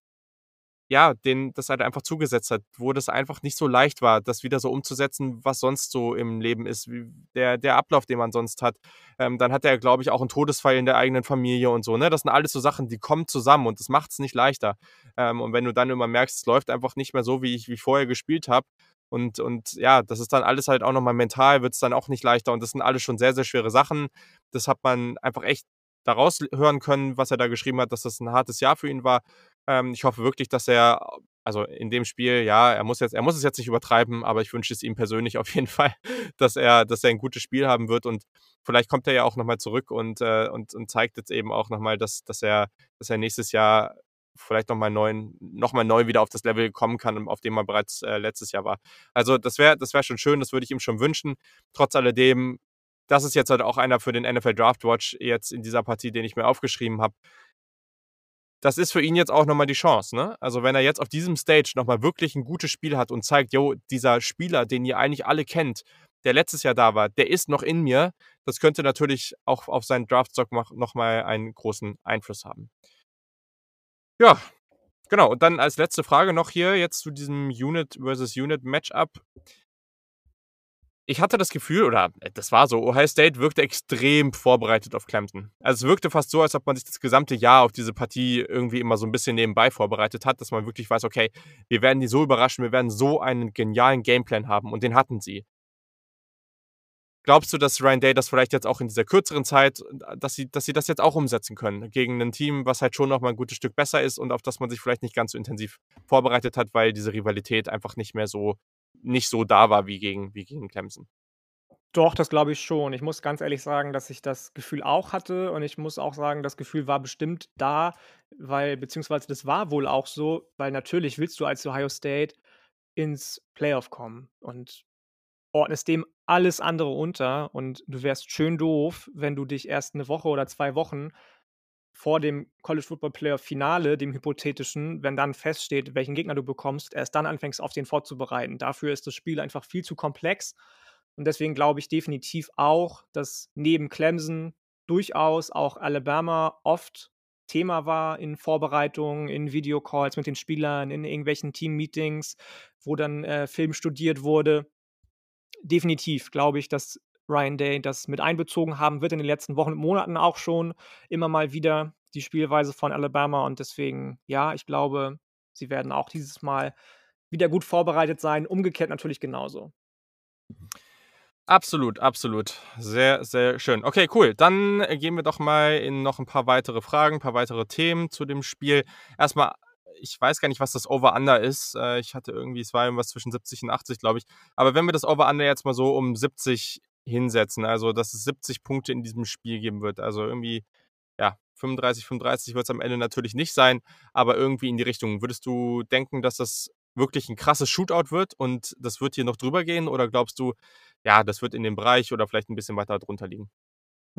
ja, denen das halt einfach zugesetzt hat, wo das einfach nicht so leicht war, das wieder so umzusetzen, was sonst so im Leben ist, wie der der Ablauf, den man sonst hat. Ähm, dann hat er, glaube ich, auch 'n Todesfall in der eigenen Familie und so, ne? Das sind alles so Sachen, die kommen zusammen und das macht's nicht leichter. Ähm, und wenn du dann immer merkst, es läuft einfach nicht mehr so, wie ich wie ich vorher gespielt habe und und ja, das ist dann alles halt auch noch mal mental wird's dann auch nicht leichter und das sind alles schon sehr, sehr schwere Sachen. Das hat man einfach echt da raus l hören können, was er da geschrieben hat, dass das 'n hartes Jahr für ihn war. Ähm, ich hoffe wirklich, dass er also, in dem Spiel, ja, er muss jetzt er muss es jetzt nicht übertreiben, aber ich wünsche es ihm persönlich auf jeden Fall, dass er dass er 'n gutes Spiel haben wird und vielleicht kommt er ja auch noch mal zurück und, äh und und zeigt jetzt eben auch noch mal, dass dass er dass er nächstes Jahr vielleicht noch mal neuen noch neu wieder auf das Level kommen kann, auf dem er bereits, äh, letztes Jahr war. Also, das wäre das wäre schon schön, das würde ich ihm schon wünschen. Trotz alledem, das ist jetzt halt auch einer für den NFL Draft Watch jetzt in dieser Partie, den ich mir aufgeschrieben habe. Das ist für ihn jetzt auch noch mal die Chance, ne? Also, wenn er jetzt auf diesem Stage noch mal wirklich 'n gutes Spiel hat und zeigt: „Jo, dieser Spieler, den ihr eigentlich alle kennt, der letztes Jahr da war, der ist noch in mir.“ Das könnte natürlich auch auf seinen Draftstock mach noch mal einen großen Einfluss haben. Ja, genau. Und dann als letzte Frage noch hier jetzt zu diesem Unit versus Unit Match-up. Ich hatte das Gefühl oder das war so, Ohio State wirkte extrem vorbereitet auf Clemson. Also, es wirkte fast so, als ob man sich das gesamte Jahr auf diese Partie irgendwie immer so 'n bisschen nebenbei vorbereitet hat, dass man wirklich weiß: „Okay, wir werden die so überraschen, wir werden so einen genialen Gameplan haben“, und den hatten sie. Glaubst du, dass Ryan Day das vielleicht jetzt auch in dieser kürzeren Zeit dass sie dass sie das jetzt auch umsetzen können gegen 'nen Team, was halt schon noch mal 'n gutes Stück besser ist und auf das man sich vielleicht nicht ganz so intensiv vorbereitet hat, weil diese Rivalität einfach nicht mehr so nicht so da war wie gegen wie gegen Clemson? Doch, das glaube ich schon. Ich muss ganz ehrlich sagen, dass ich das Gefühl auch hatte und ich muss auch sagen, das Gefühl war bestimmt da, weil beziehungsweise das war wohl auch so, weil natürlich willst du als Ohio State ins Playoff kommen und ordnest dem alles andere unter und du wärst schön doof, wenn du dich erst 'ne Woche oder 2 Wochen vor dem College Football Playoff Finale, dem hypothetischen, wenn dann feststeht, welchen Gegner du bekommst, erst dann anfängst, auf den vorzubereiten. Dafür ist das Spiel einfach viel zu komplex und deswegen glaube ich definitiv auch, dass neben Clemson durchaus auch Alabama oft Thema war in Vorbereitungen, in Videocalls mit den Spielern, in irgendwelchen Teammeetings, wo dann, äh, Film studiert wurde. Definitiv glaube ich, dass Ryan Day das mit einbezogen haben wird in den letzten Wochen und Monaten auch schon immer mal wieder, die Spielweise von Alabama und deswegen, ja, ich glaube, sie werden auch dieses Mal wieder gut vorbereitet sein, umgekehrt natürlich genauso. Absolut, absolut. Sehr, sehr schön. Okay, cool. Dann gehen wir doch mal in noch 'n paar weitere Fragen, paar weitere Themen zu dem Spiel. Erst mal, ich weiß gar nicht, was das Over-Under ist. Äh, ich hatte irgendwie es war irgendwas zwischen 70 und 80, glaube ich. Aber wenn wir das Over-Under jetzt mal so um 70 hinsetzen, also, dass es 70 Punkte in diesem Spiel geben wird, also, irgendwie, ja, 35, 35 wird's am Ende natürlich nicht sein, aber irgendwie in die Richtung. Würdest du denken, dass das wirklich 'n krasses Shootout wird und das wird hier noch drüber gehen oder glaubst du, ja, das wird in dem Bereich oder vielleicht 'n bisschen weiter drunter liegen?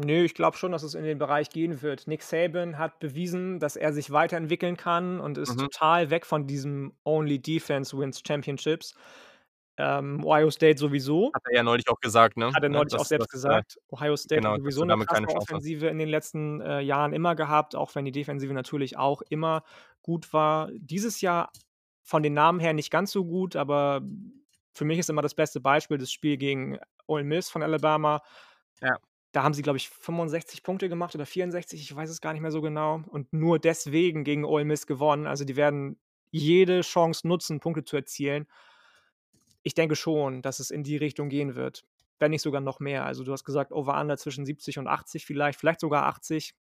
Ne, ich glaube schon, dass es in den Bereich gehen wird. Nick Saban hat bewiesen, dass er sich weiterentwickeln kann und ist Mhm. total weg von diesem „Only Defense wins Championships“. Ähm, Ohio State sowieso. Hat er ja neulich auch gesagt, ne? Hat er Ne, neulich auch dass selbst dass, äh gesagt. Ohio State genau, sowieso 'ne damit krasse. Offensive in den letzten, äh, Jahren immer gehabt, auch wenn die Defensive natürlich auch immer gut war. Dieses Jahr von den Namen her nicht ganz so gut, aber für mich ist immer das beste Beispiel das Spiel gegen Ole Miss von Alabama. Ja. Da haben sie, glaube ich, 65 Punkte gemacht oder 64, ich weiß es gar nicht mehr so genau und nur deswegen gegen Ole Miss gewonnen. Also, die werden jede Chance nutzen, Punkte zu erzielen. Ich denke schon, dass es in die Richtung gehen wird, wenn nicht sogar noch mehr. Also, du hast gesagt, Over-Under zwischen 70 und 80 vielleicht, vielleicht sogar 80.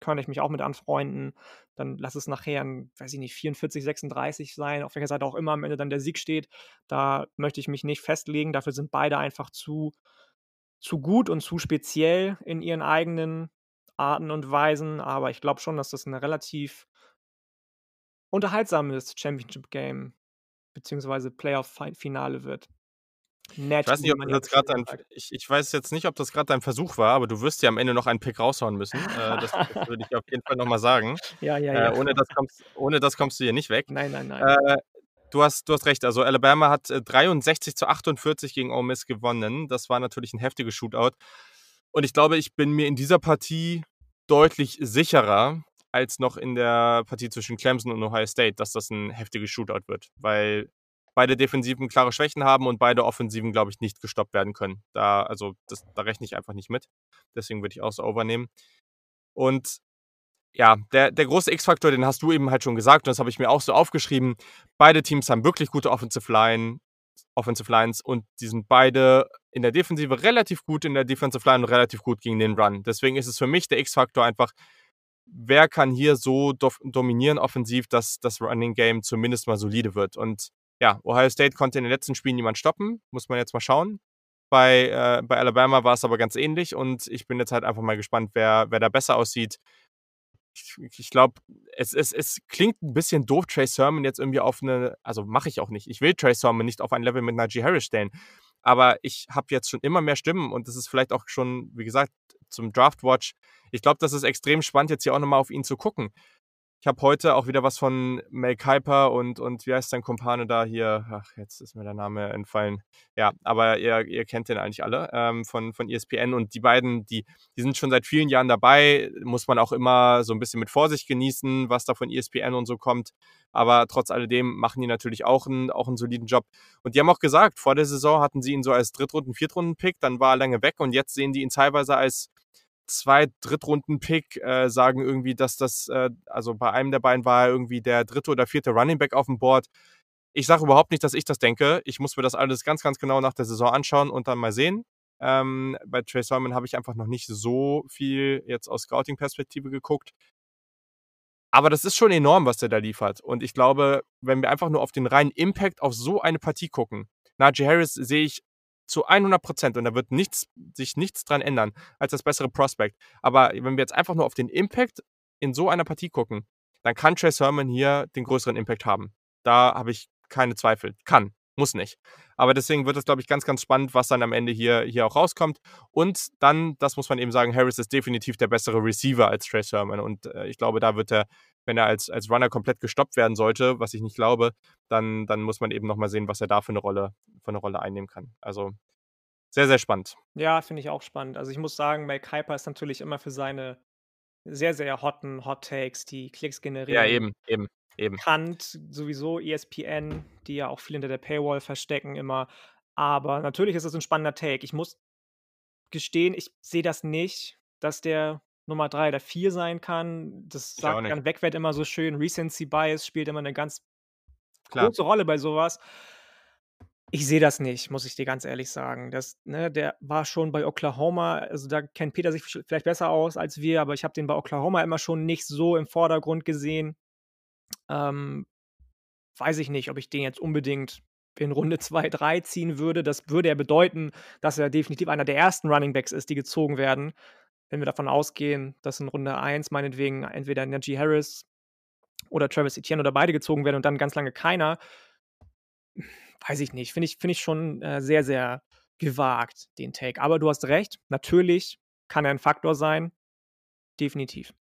könnte ich mich auch mit anfreunden. Dann lass es nachher 'n, weiß ich nicht, 44, 36 sein, auf welcher Seite auch immer am Ende dann der Sieg steht. Da möchte ich mich nicht festlegen. Dafür sind beide einfach zu zu gut und zu speziell in ihren eigenen Arten und Weisen, aber ich glaube schon, dass das 'ne relativ unterhaltsames Championship-Game beziehungsweise Playoff-Fi Finale wird. Ich Nett, weiß nicht, ob das dein sagt. ich ich weiß jetzt nicht, ob das grad dein Versuch war, aber du wirst ja am Ende noch einen Pick raushauen müssen. Äh, das das würde ich auf jeden Fall noch mal sagen. Ja, ja, Äh, ja. ohne das kommst ohne das kommst du hier nicht weg. Nein, nein, nein. Äh, du hast du hast recht. Also, Alabama hat, äh, 63 zu 48 gegen Ole Miss gewonnen. Das war natürlich 'n heftiges Shootout. Und ich glaube, ich bin mir in dieser Partie deutlich sicherer als noch in der Partie zwischen Clemson und Ohio State, dass das 'n heftiges Shootout wird, weil beide Defensiven klare Schwächen haben und beide Offensiven, glaube ich, nicht gestoppt werden können. Da also, das da rechne ich einfach nicht mit. Deswegen würde ich auch das Over nehmen. Und ja, der der große X-Faktor, den hast du eben halt schon gesagt und das habe ich mir auch so aufgeschrieben. Beide Teams haben wirklich gute Offensive Line Offensive Lines und die sind beide in der Defensive relativ gut in der Defensive Line und relativ gut gegen den Run. Deswegen ist es für mich der X-Faktor einfach, wer kann hier so dof dominieren offensiv, dass das Running Game zumindest mal solide wird. Und ja, Ohio State konnte in den letzten Spielen niemand stoppen, muss man jetzt mal schauen. Bei, äh bei Alabama war's aber ganz ähnlich und ich bin jetzt halt einfach mal gespannt, wer wer da besser aussieht. Ich ich glaube, es es es klingt 'n bisschen doof, Trey Sermon jetzt irgendwie auf 'ne also, mache ich auch nicht. Ich will Trey Sermon nicht auf ein Level mit Najee Harris stellen. Aber ich habe jetzt schon immer mehr Stimmen und das ist vielleicht auch schon, wie gesagt, zum Draft Watch ich glaube, das ist extrem spannend, jetzt hier auch noch mal auf ihn zu gucken. Ich habe heute auch wieder was von Mel Kiper und und wie heißt sein Kumpane da hier? Ach, jetzt ist mir der Name entfallen. Ja, aber ihr ihr kennt den eigentlich alle, ähm, von von ESPN und die beiden, die die sind schon seit vielen Jahren dabei. Muss man auch immer so 'n bisschen mit Vorsicht genießen, was da von ESPN und so kommt. Aber trotz alledem machen die natürlich auch 'n auch 'n soliden Job. Und die haben auch gesagt, vor der Saison hatten sie ihn so als Drittrunden Viertrunden-Pick, dann war er lange weg und jetzt sehen die ihn teilweise als Zweit Drittrunden-Pick, äh, sagen irgendwie, dass das, äh also, bei einem der beiden war irgendwie der 3. oder 4. Running Back aufm Board. Ich sage überhaupt nicht, dass ich das denke. Ich muss mir das alles ganz, ganz genau nach der Saison anschauen und dann mal sehen. Ähm, bei Trey Sermon habe ich einfach noch nicht so viel jetzt aus Scouting-Perspektive geguckt. Aber das ist schon enorm, was der da liefert. Und ich glaube, wenn wir einfach nur auf den reinen Impact auf so eine Partie gucken Najee Harris sehe ich zu 100 % und da wird nichts sich nichts dran ändern als das bessere Prospect. Aber wenn wir jetzt einfach nur auf den Impact in so einer Partie gucken, dann kann Trey Sermon hier den größeren Impact haben. Da habe ich keine Zweifel. Kann, muss nicht. Aber deswegen wird es, glaube ich, ganz, ganz spannend, was dann am Ende hier hier auch rauskommt. Und dann, das muss man eben sagen, Harris ist definitiv der bessere Receiver als Trey Sermon. Und, äh, ich glaube, da wird er, wenn er als als Runner komplett gestoppt werden sollte, was ich nicht glaube, dann dann muss man eben noch mal sehen, was er da für 'ne Rolle für 'ne Rolle einnehmen kann. Also, sehr, sehr spannend. Ja, finde ich auch spannend. Also, ich muss sagen, Mel Kiper ist natürlich immer für seine sehr, sehr hotten Hot Takes, die Klicks Ja, generieren eben, eben, eben. bekannt. Sowieso ESPN, die ja auch viel hinter der Paywall verstecken immer. Aber natürlich ist es 'n spannender Take. Ich muss gestehen, ich sehe das nicht, dass der Nummer 3 oder 4 sein kann. Das sagt. Jan Wegwert immer so schön. Recency Bias spielt immer 'ne ganz Klar. große Rolle bei so was. Ich sehe das nicht, muss ich dir ganz ehrlich sagen. Das ne, der war schon bei Oklahoma also, da kennt Peter sich vielleicht besser aus als wir, aber ich habe den bei Oklahoma immer schon nicht so im Vordergrund gesehen. Ähm, weiß ich nicht, ob ich den jetzt unbedingt in Runde 2, 3 ziehen würde. Das würde ja bedeuten, dass er definitiv einer der ersten Running Backs ist, die gezogen werden. Wenn wir davon ausgehen, dass in Runde 1 meinetwegen entweder Najee Harris oder Travis Etienne oder beide gezogen werden und dann ganz lange keiner. Weiß ich nicht. Finde ich finde ich schon, äh, sehr, sehr gewagt, den Take. Aber du hast recht, natürlich kann er 'n Faktor sein. Definitiv.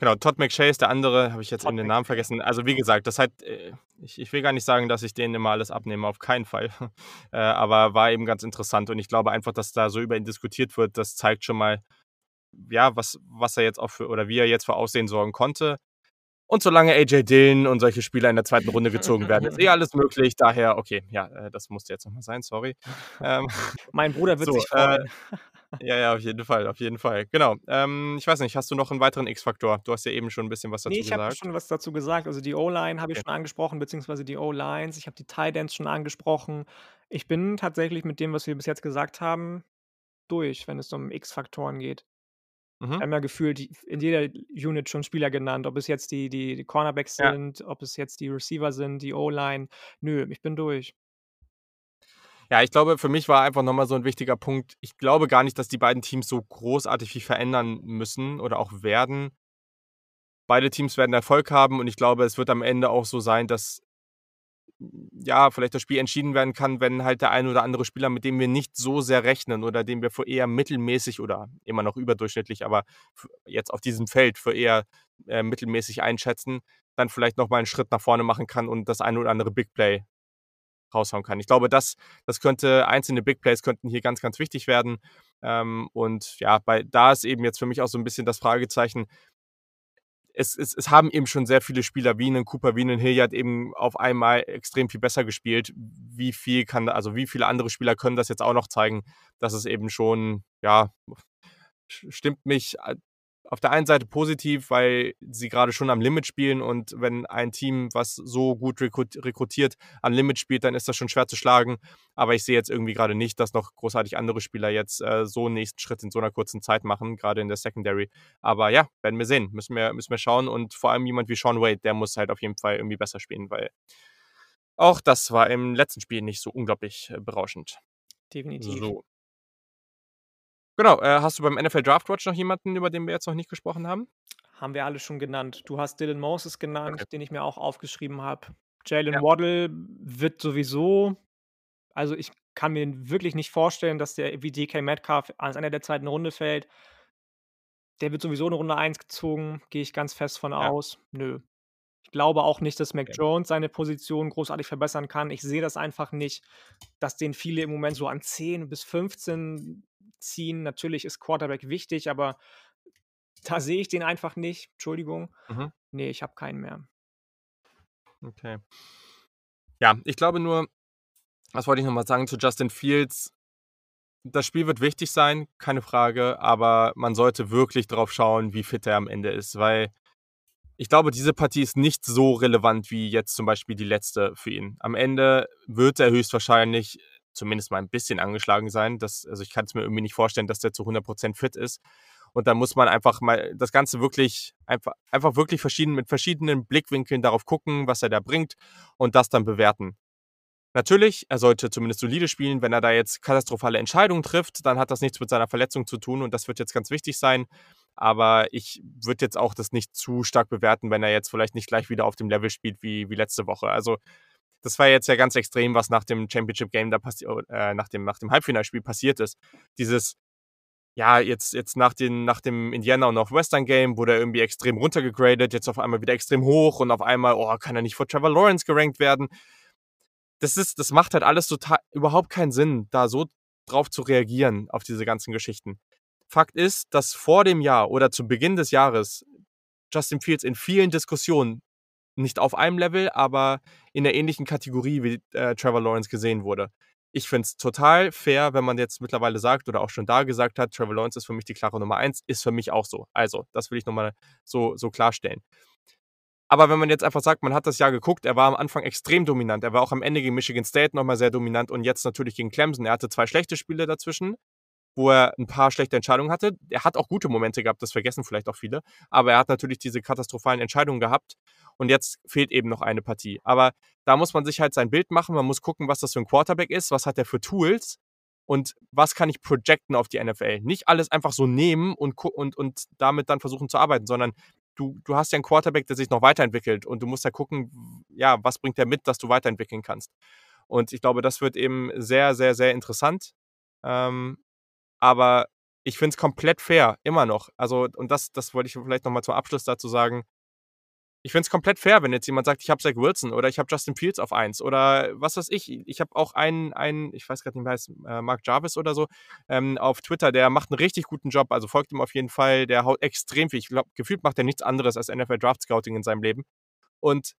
Genau, Todd McShay ist der andere, habe ich jetzt Todd eben den Namen vergessen. Also, wie gesagt, das hat äh, ich ich will gar nicht sagen, dass ich denen immer alles abnehme, auf keinen Fall. Äh, aber war eben ganz interessant und ich glaube einfach, dass da so über ihn diskutiert wird, das zeigt schon mal, ja, was was er jetzt auch für oder wie er jetzt für Aufsehen sorgen konnte. Und solange AJ Dillon und solche Spieler in der 2. Runde gezogen werden, ist eh alles möglich. Daher, okay, ja, äh, das musste jetzt noch mal sein, sorry. Ähm, Mein Bruder wird so, sich äh freuen. Ja, ja, auf jeden Fall, auf jeden Fall. Genau. Ähm, ich weiß nicht, hast du noch 'n weiteren X-Faktor? Du hast ja eben schon 'n bisschen was dazu Ne, ich habe gesagt. schon was dazu gesagt. Also, die O-Line habe ich Okay. schon angesprochen, beziehungsweise die O-Lines. Ich habe die Ends schon angesprochen. Ich bin tatsächlich mit dem, was wir bis jetzt gesagt haben, durch, wenn es um X-Faktoren geht. Wir Mhm. haben ja gefühlt in jeder Unit schon Spieler genannt, ob es jetzt die die die Cornerbacks Ja. sind, ob es jetzt die Receiver sind, die O-Line. Nö, ich bin durch. Ja, ich glaube, für mich war einfach noch mal so 'n wichtiger Punkt ich glaube gar nicht, dass die beiden Teams so großartig viel verändern müssen oder auch werden. Beide Teams werden Erfolg haben und ich glaube, es wird am Ende auch so sein, dass ja, vielleicht das Spiel entschieden werden kann, wenn halt der ein oder andere Spieler, mit dem wir nicht so sehr rechnen oder den wir für eher mittelmäßig oder immer noch überdurchschnittlich, aber jetzt auf diesem Feld für eher, äh, mittelmäßig einschätzen, dann vielleicht noch mal 'n Schritt nach vorne machen kann und das eine oder andere Big Play raushauen kann. Ich glaube, das das könnte einzelne Big Plays könnten hier ganz, ganz wichtig werden. Ähm, und ja, bei da ist eben jetzt für mich auch so 'n bisschen das Fragezeichen es es es haben eben schon sehr viele Spieler wie 'nen Cooper, wie 'nen Hilliard eben auf einmal extrem viel besser gespielt. Wie viel kann also, wie viele andere Spieler können das jetzt auch noch zeigen? Das ist eben schon, ja, st stimmt mich a auf der einen Seite positiv, weil sie grade schon am Limit spielen und wenn ein Team, was so gut rekrut rekrutiert, am Limit spielt, dann ist das schon schwer zu schlagen. Aber ich sehe jetzt irgendwie grade nicht, dass noch großartig andere Spieler jetzt, äh, so 'n nächsten Schritt in so 'ner kurzen Zeit machen, grade in der Secondary. Aber ja, werden wir sehen. Müssen wir müssen wir schauen und vor allem jemand wie Shaun Wade, der muss halt auf jeden Fall irgendwie besser spielen, weil auch das war im letzten Spiel nicht so unglaublich, äh, berauschend. Definitiv. So. Genau, äh, hast du beim NFL Draft Watch noch jemanden, über den wir jetzt noch nicht gesprochen haben? Haben wir alle schon genannt. Du hast Dylan Moses Okay. genannt, den ich mir auch aufgeschrieben habe. Jaylen Ja. Waddle wird sowieso also, ich kann mir wirklich nicht vorstellen, dass der wie DK Metcalf ans Ende der 2. Runde fällt. Der wird sowieso in Runde 1 gezogen, gehe ich ganz fest von Ja. aus. Nö. Ich glaube auch nicht, dass Mac Okay. Jones seine Position großartig verbessern kann. Ich sehe das einfach nicht, dass den viele im Moment so an 10 bis 15 ziehen. Natürlich ist Quarterback wichtig, aber da sehe ich den einfach nicht. Entschuldigung. Mhm. Ne, ich habe keinen mehr. Okay. Ja, ich glaube nur was wollte ich noch mal sagen zu Justin Fields? Das Spiel wird wichtig sein, keine Frage, aber man sollte wirklich drauf schauen, wie fit er am Ende ist, weil ich glaube, diese Partie ist nicht so relevant wie jetzt zum Beispiel die letzte für ihn. Am Ende wird er höchstwahrscheinlich zumindest mal 'n bisschen angeschlagen sein. Das also, ich kann's mir irgendwie nicht vorstellen, dass der zu 100 % fit ist. Und da muss man einfach mal das Ganze wirklich einfach einfach wirklich verschieden mit verschiedenen Blickwinkeln darauf gucken, was er da bringt und das dann bewerten. Natürlich, er sollte zumindest solide spielen. Wenn er da jetzt katastrophale Entscheidungen trifft, dann hat das nichts mit seiner Verletzung zu tun und das wird jetzt ganz wichtig sein. Aber ich würde jetzt auch das nicht zu stark bewerten, wenn er jetzt vielleicht nicht gleich wieder auf dem Level spielt wie wie letzte Woche. Also, das war jetzt ja ganz extrem, was nach dem Championship Game da passi o äh, nach dem nach dem Halbfinalspiel passiert ist. Dieses ja, jetzt jetzt nach den nach dem Indiana und Northwestern Game wurde er irgendwie extrem runtergegradet, jetzt auf einmal wieder extrem hoch und auf einmal, oh, kann er nicht vor Trevor Lawrence gerankt werden? Das ist das macht halt alles tota überhaupt keinen Sinn, da so drauf zu reagieren auf diese ganzen Geschichten. Fakt ist, dass vor dem Jahr oder zu Beginn des Jahres Justin Fields in vielen Diskussionen nicht auf einem Level, aber in 'ner ähnlichen Kategorie wie, äh, Trevor Lawrence gesehen wurde. Ich finde es total fair, wenn man jetzt mittlerweile sagt oder auch schon da gesagt hat: „Trevor Lawrence ist für mich die klare Nummer 1“, ist für mich auch so. Also, das will ich noch mal so so klarstellen. Aber wenn man jetzt einfach sagt, man hat das Jahr geguckt, er war am Anfang extrem dominant. Er war auch am Ende gegen Michigan State noch mal sehr dominant und jetzt natürlich gegen Clemson. Er hatte 2 schlechte Spiele dazwischen, wo er 'n paar schlechte Entscheidungen hatte. Er hat auch gute Momente gehabt, das vergessen vielleicht auch viele, aber er hat natürlich diese katastrophalen Entscheidungen gehabt und jetzt fehlt eben noch eine Partie. Aber da muss man sich halt sein Bild machen. Man muss gucken, was das für 'n Quarterback ist, was hat er für Tools und was kann ich projecten auf die NFL? Nicht alles einfach so nehmen und und und damit dann versuchen zu arbeiten, sondern du du hast ja 'n Quarterback, der sich noch weiterentwickelt und du musst ja gucken, w ja, was bringt er mit, dass du weiterentwickeln kannst? Und ich glaube, das wird eben sehr, sehr, sehr interessant. Ähm, aber ich finde es komplett fair, immer noch. Also und das das wollte ich vielleicht noch mal zum Abschluss dazu sagen. Ich finde es komplett fair, wenn jetzt jemand sagt: „Ich habe Zach Wilson“ oder „Ich habe Justin Fields auf 1“ oder was weiß ich. Ich habe auch einen einen, ich weiß grad nicht, wie heißt, äh, Mark Jarvis oder so, ähm, auf Twitter, der macht 'n richtig guten Job, also folgt ihm auf jeden Fall. Der haut extrem viel ich glaube, gefühlt macht er nichts anderes als NFL Draft Scouting in seinem Leben. Und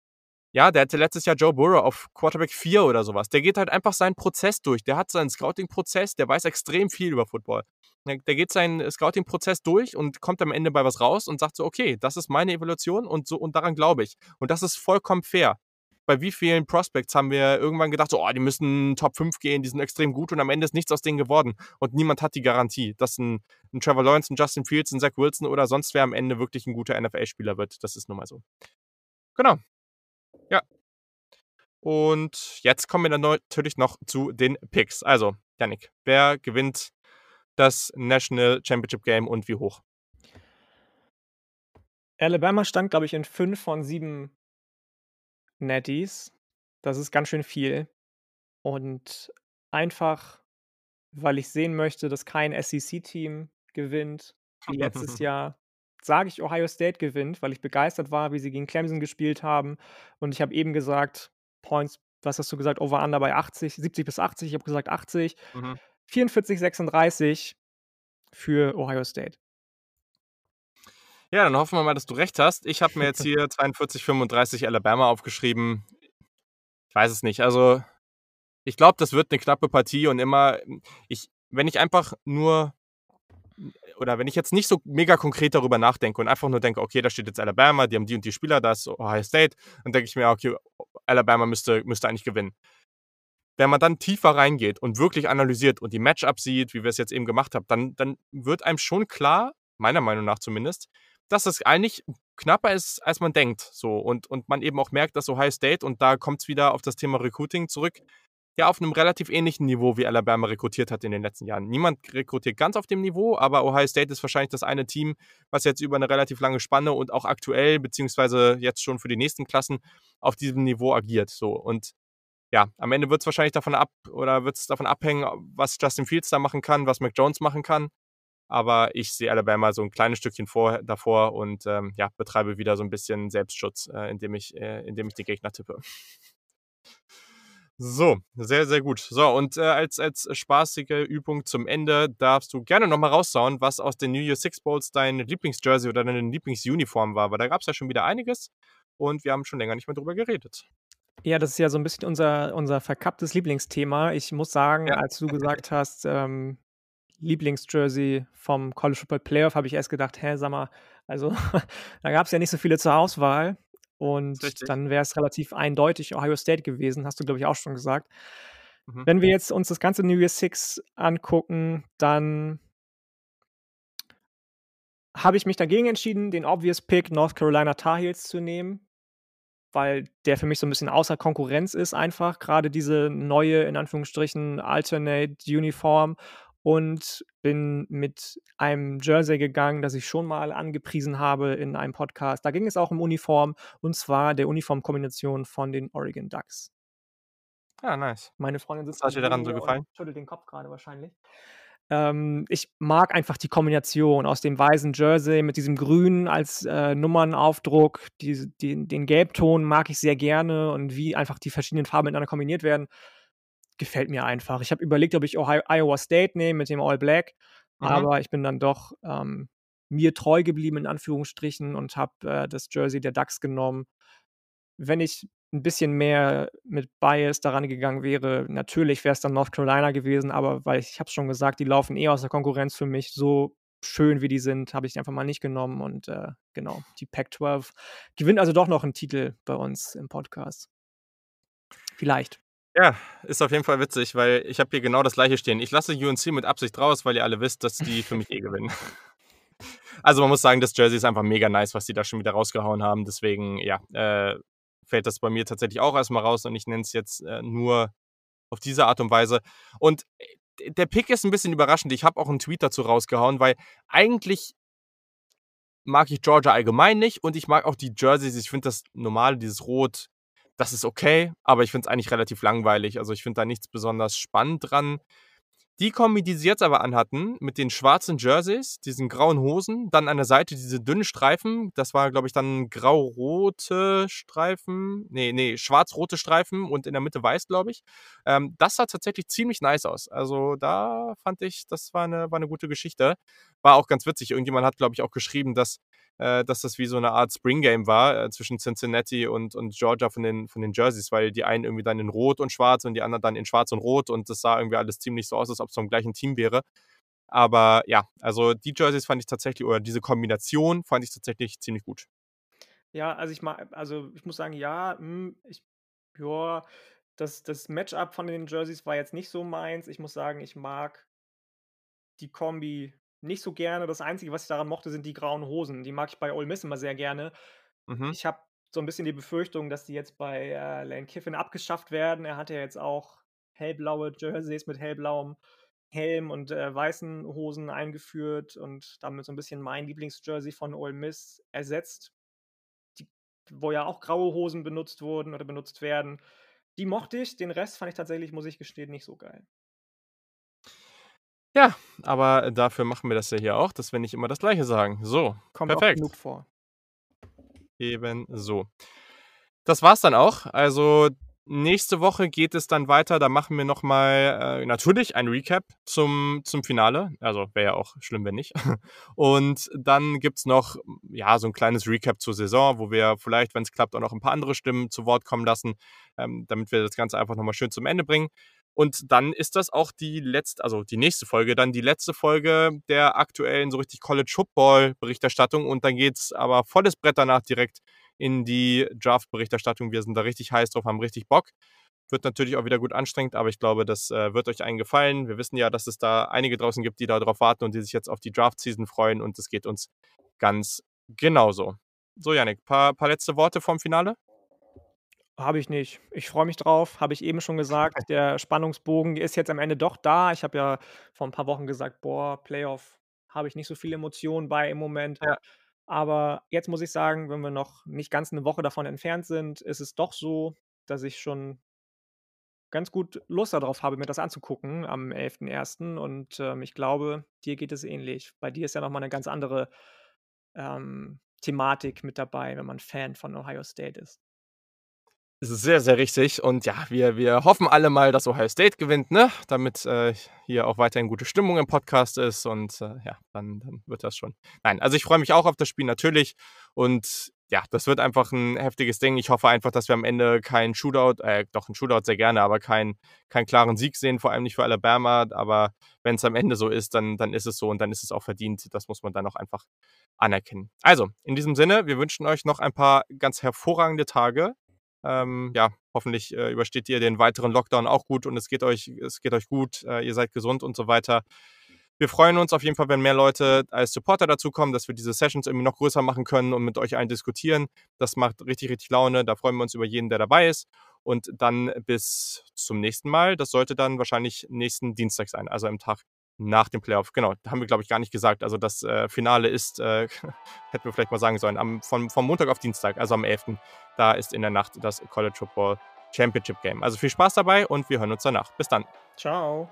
ja, der hatte letztes Jahr Joe Burrow auf Quarterback 4 oder so was. Der geht halt einfach seinen Prozess durch. Der hat seinen Scouting-Prozess, der weiß extrem viel über Football. Der geht seinen Scouting-Prozess durch und kommt am Ende bei was raus und sagt so: „Okay, das ist meine Evaluation und so und daran glaube ich.“ Und das ist vollkommen fair. bei wie vielen Prospects haben wir irgendwann gedacht, so, oh, die müssen Top 5 gehen, die sind extrem gut und am Ende ist nichts aus denen geworden. Und niemand hat die Garantie, dass ein, ein Trevor Lawrence, ein Justin Fields, ein Zach Wilson oder sonst wer am Ende wirklich ein guter NFL-Spieler wird. Das ist nun mal so. Genau. Ja. Und jetzt kommen wir dann natürlich noch zu den Picks. Also, Yannick, wer gewinnt das National Championship Game und wie hoch? Alabama stand, glaube ich, in fünf von sieben Netties. Das ist ganz schön viel. Und einfach, weil ich sehen möchte, dass kein SEC-Team gewinnt, wie letztes Jahr, sage ich, Ohio State gewinnt, weil ich begeistert war, wie sie gegen Clemson gespielt haben. Und ich habe eben gesagt, Points, was hast du gesagt, Over-Under bei 80, 70 bis 80, ich habe gesagt 80. Mhm. 44, 36 für Ohio State. Ja, dann hoffen wir mal, dass du recht hast. Ich habe mir jetzt hier 42, 35 Alabama aufgeschrieben. Ich weiß es nicht. Also, ich glaube, das wird eine knappe Partie und immer, ich, wenn ich einfach nur, oder wenn ich jetzt nicht so mega konkret darüber nachdenke und einfach nur denke, okay, da steht jetzt Alabama, die haben die und die Spieler, da ist Ohio State, dann denke ich mir, okay, Alabama müsste, müsste eigentlich gewinnen. Wenn man dann tiefer reingeht und wirklich analysiert und die Matchups sieht, wie wir es jetzt eben gemacht haben, dann, dann wird einem schon klar, meiner Meinung nach zumindest, dass es eigentlich knapper ist, als man denkt. So. Und, und man eben auch merkt, dass Ohio State, und da kommt es wieder auf das Thema Recruiting zurück, ja auf einem relativ ähnlichen Niveau wie Alabama rekrutiert hat in den letzten Jahren. Niemand rekrutiert ganz auf dem Niveau, aber Ohio State ist wahrscheinlich das eine Team, was jetzt über eine relativ lange Spanne und auch aktuell, beziehungsweise jetzt schon für die nächsten Klassen, auf diesem Niveau agiert. So. Und ja, am Ende wird es wahrscheinlich davon ab oder wird es davon abhängen, was Justin Fields da machen kann, was Mac Jones machen kann aber ich sehe Alabama so ein kleines Stückchen vor, davor und ähm, ja, betreibe wieder so ein bisschen Selbstschutz, äh, indem, ich, äh, indem ich die Gegner tippe. So, sehr, sehr gut. So, und äh, als, als spaßige Übung zum Ende darfst du gerne nochmal raussauen, was aus den New Year Six Bowls dein Lieblingsjersey oder deine Lieblingsuniform war, weil da gab es ja schon wieder einiges und wir haben schon länger nicht mehr drüber geredet. Ja, das ist ja so ein bisschen unser, unser verkapptes Lieblingsthema. Ich muss sagen, ja. als du gesagt hast, ähm, Lieblingsjersey vom College Football Playoff, habe ich erst gedacht, hä, sag mal, also da gab es ja nicht so viele zur Auswahl. Und Richtig. dann wäre es relativ eindeutig Ohio State gewesen, hast du, glaube ich, auch schon gesagt. Mhm. Wenn wir jetzt uns das ganze New Year Six angucken, dann habe ich mich dagegen entschieden, den obvious Pick North Carolina Tar Heels zu nehmen, weil der für mich so ein bisschen außer Konkurrenz ist einfach. Gerade diese neue, in Anführungsstrichen, Alternate Uniform und bin mit einem Jersey gegangen, das ich schon mal angepriesen habe in einem Podcast. Da ging es auch um Uniform und zwar der Uniformkombination von den Oregon Ducks. Ja, nice. Meine Freundin sitzt. Hat dir daran so gefallen? Schüttelt den Kopf gerade wahrscheinlich. Ähm, ich mag einfach die Kombination aus dem weißen Jersey mit diesem Grün als äh, Nummernaufdruck. Die, die, den Gelbton mag ich sehr gerne und wie einfach die verschiedenen Farben miteinander kombiniert werden gefällt mir einfach. Ich habe überlegt, ob ich Ohio, Iowa State nehme mit dem All Black, mhm. aber ich bin dann doch ähm, mir treu geblieben, in Anführungsstrichen, und habe äh, das Jersey der Ducks genommen. Wenn ich ein bisschen mehr mit Bias daran gegangen wäre, natürlich wäre es dann North Carolina gewesen, aber weil ich, ich habe es schon gesagt, die laufen eh aus der Konkurrenz für mich. So schön wie die sind, habe ich einfach mal nicht genommen. Und äh, genau, die Pac-12 gewinnt also doch noch einen Titel bei uns im Podcast. Vielleicht. Ja, ist auf jeden Fall witzig, weil ich habe hier genau das gleiche stehen. Ich lasse UNC mit Absicht raus, weil ihr alle wisst, dass die für mich eh gewinnen. Also man muss sagen, das Jersey ist einfach mega nice, was die da schon wieder rausgehauen haben. Deswegen, ja, äh, fällt das bei mir tatsächlich auch erstmal raus und ich nenne es jetzt äh, nur auf diese Art und Weise. Und äh, der Pick ist ein bisschen überraschend. Ich habe auch einen Tweet dazu rausgehauen, weil eigentlich mag ich Georgia allgemein nicht und ich mag auch die Jerseys. Ich finde das normale, dieses Rot, das ist okay, aber ich finde es eigentlich relativ langweilig. Also ich finde da nichts besonders spannend dran. Die Kombi, die sie jetzt aber anhatten, mit den schwarzen Jerseys, diesen grauen Hosen, dann an der Seite diese dünnen Streifen, das war, glaube ich, dann grau-rote Streifen, nee, nee, schwarz-rote Streifen und in der Mitte weiß, glaube ich. Ähm, das sah tatsächlich ziemlich nice aus. Also da fand ich, das war eine, war eine gute Geschichte. War auch ganz witzig. Irgendjemand hat, glaube ich, auch geschrieben, dass dass das wie so eine Art Spring Game war äh, zwischen Cincinnati und, und Georgia von den, von den Jerseys, weil die einen irgendwie dann in Rot und Schwarz und die anderen dann in Schwarz und Rot und das sah irgendwie alles ziemlich so aus, als ob es vom gleichen Team wäre. Aber ja, also die Jerseys fand ich tatsächlich, oder diese Kombination fand ich tatsächlich ziemlich gut. Ja, also ich also ich muss sagen, ja, hm, ich Ja, das das Match-up von den Jerseys war jetzt nicht so meins. Ich muss sagen, ich mag die Kombi nicht so gerne. Das Einzige, was ich daran mochte, sind die grauen Hosen. Die mag ich bei Ole Miss immer sehr gerne. Mhm. Ich habe so 'n bisschen die Befürchtung, dass die jetzt bei, äh, Lane Kiffin abgeschafft werden. Er hat ja jetzt auch hellblaue Jerseys mit hellblauem Helm und, äh, weißen Hosen eingeführt und damit so 'n bisschen mein Lieblingsjersey von Ole Miss ersetzt. Die wo ja auch graue Hosen benutzt wurden oder benutzt werden. Die mochte ich, den Rest fand ich tatsächlich, muss ich gestehen, nicht so geil. Ja, aber dafür machen wir das ja hier auch, dass wir nicht immer das Gleiche sagen. So, Kommt perfekt. genug vor. Ebenso. Das war's dann auch. Also, nächste Woche geht es dann weiter. Da machen wir noch mal, äh, natürlich ein Recap zum zum Finale. Also, wäre ja auch schlimm, wenn nicht. Und dann gibt's noch, ja, so 'n kleines Recap zur Saison, wo wir vielleicht, wenn's klappt, auch noch 'n paar andere Stimmen zu Wort kommen lassen, ähm, damit wir das Ganze einfach noch mal schön zum Ende bringen. Und dann ist das auch die letzt also, die nächste Folge, dann die letzte Folge der aktuellen so richtig College-Football-Berichterstattung. Und dann geht's aber volles Brett danach direkt in die Draft-Berichterstattung. Wir sind da richtig heiß drauf, haben richtig Bock. Wird natürlich auch wieder gut anstrengend, aber ich glaube, das, äh, wird euch allen gefallen. Wir wissen ja, dass es da einige draußen gibt, die da drauf warten und die sich jetzt auf die Draft-Season freuen und das geht uns ganz genauso. So, Jannik, paar paar letzte Worte vorm Finale? Habe ich nicht. Ich freue mich drauf, habe ich eben schon gesagt. Der Spannungsbogen ist jetzt am Ende doch da. Ich habe ja vor 'n paar Wochen gesagt: „Boah, Playoff habe ich nicht so viele Emotionen bei im Moment.“ Ja. Aber jetzt muss ich sagen, wenn wir noch nicht ganz 'ne Woche davon entfernt sind, ist es doch so, dass ich schon ganz gut Lust da drauf habe, mir das anzugucken am 11.01. Und, ähm, ich glaube, dir geht es ähnlich. Bei dir ist ja noch mal 'ne ganz andere, ähm, Thematik mit dabei, wenn man Fan von Ohio State ist. Sehr, sehr richtig. Und ja, wir wir hoffen alle mal, dass Ohio State gewinnt, ne? Damit, äh, hier auch weiterhin gute Stimmung im Podcast ist und, äh, ja, dann dann wird das schon. Nein, also, ich freue mich auch auf das Spiel natürlich und ja, das wird einfach 'n heftiges Ding. Ich hoffe einfach, dass wir am Ende kein Shootout äh, doch 'n Shootout sehr gerne, aber keinen keinen klaren Sieg sehen, vor allem nicht für Alabama. Aber wenn's am Ende so ist, dann dann ist es so und dann ist es auch verdient. Das muss man dann auch einfach anerkennen. Also, in diesem Sinne, wir wünschen euch noch ein paar ganz hervorragende Tage. Ähm, ja, hoffentlich, äh, übersteht ihr den weiteren Lockdown auch gut und es geht euch es geht euch gut, äh, ihr seid gesund und so weiter. Wir freuen uns auf jeden Fall, wenn mehr Leute als Supporter dazukommen, dass wir diese Sessions irgendwie noch größer machen können und mit euch allen diskutieren. Das macht richtig, richtig Laune. Da freuen wir uns über jeden, der dabei ist. Und dann bis zum nächsten Mal. Das sollte dann wahrscheinlich nächsten Dienstag sein, also am Tag nach dem Playoff. Genau, haben wir, glaube ich, gar nicht gesagt. Also, das, äh, Finale ist, äh hätten wir vielleicht mal sagen sollen, am von vom Montag auf Dienstag, also am 11. Da ist in der Nacht das College Football Championship Game. Also, viel Spaß dabei und wir hören uns danach. Bis dann. Tschau.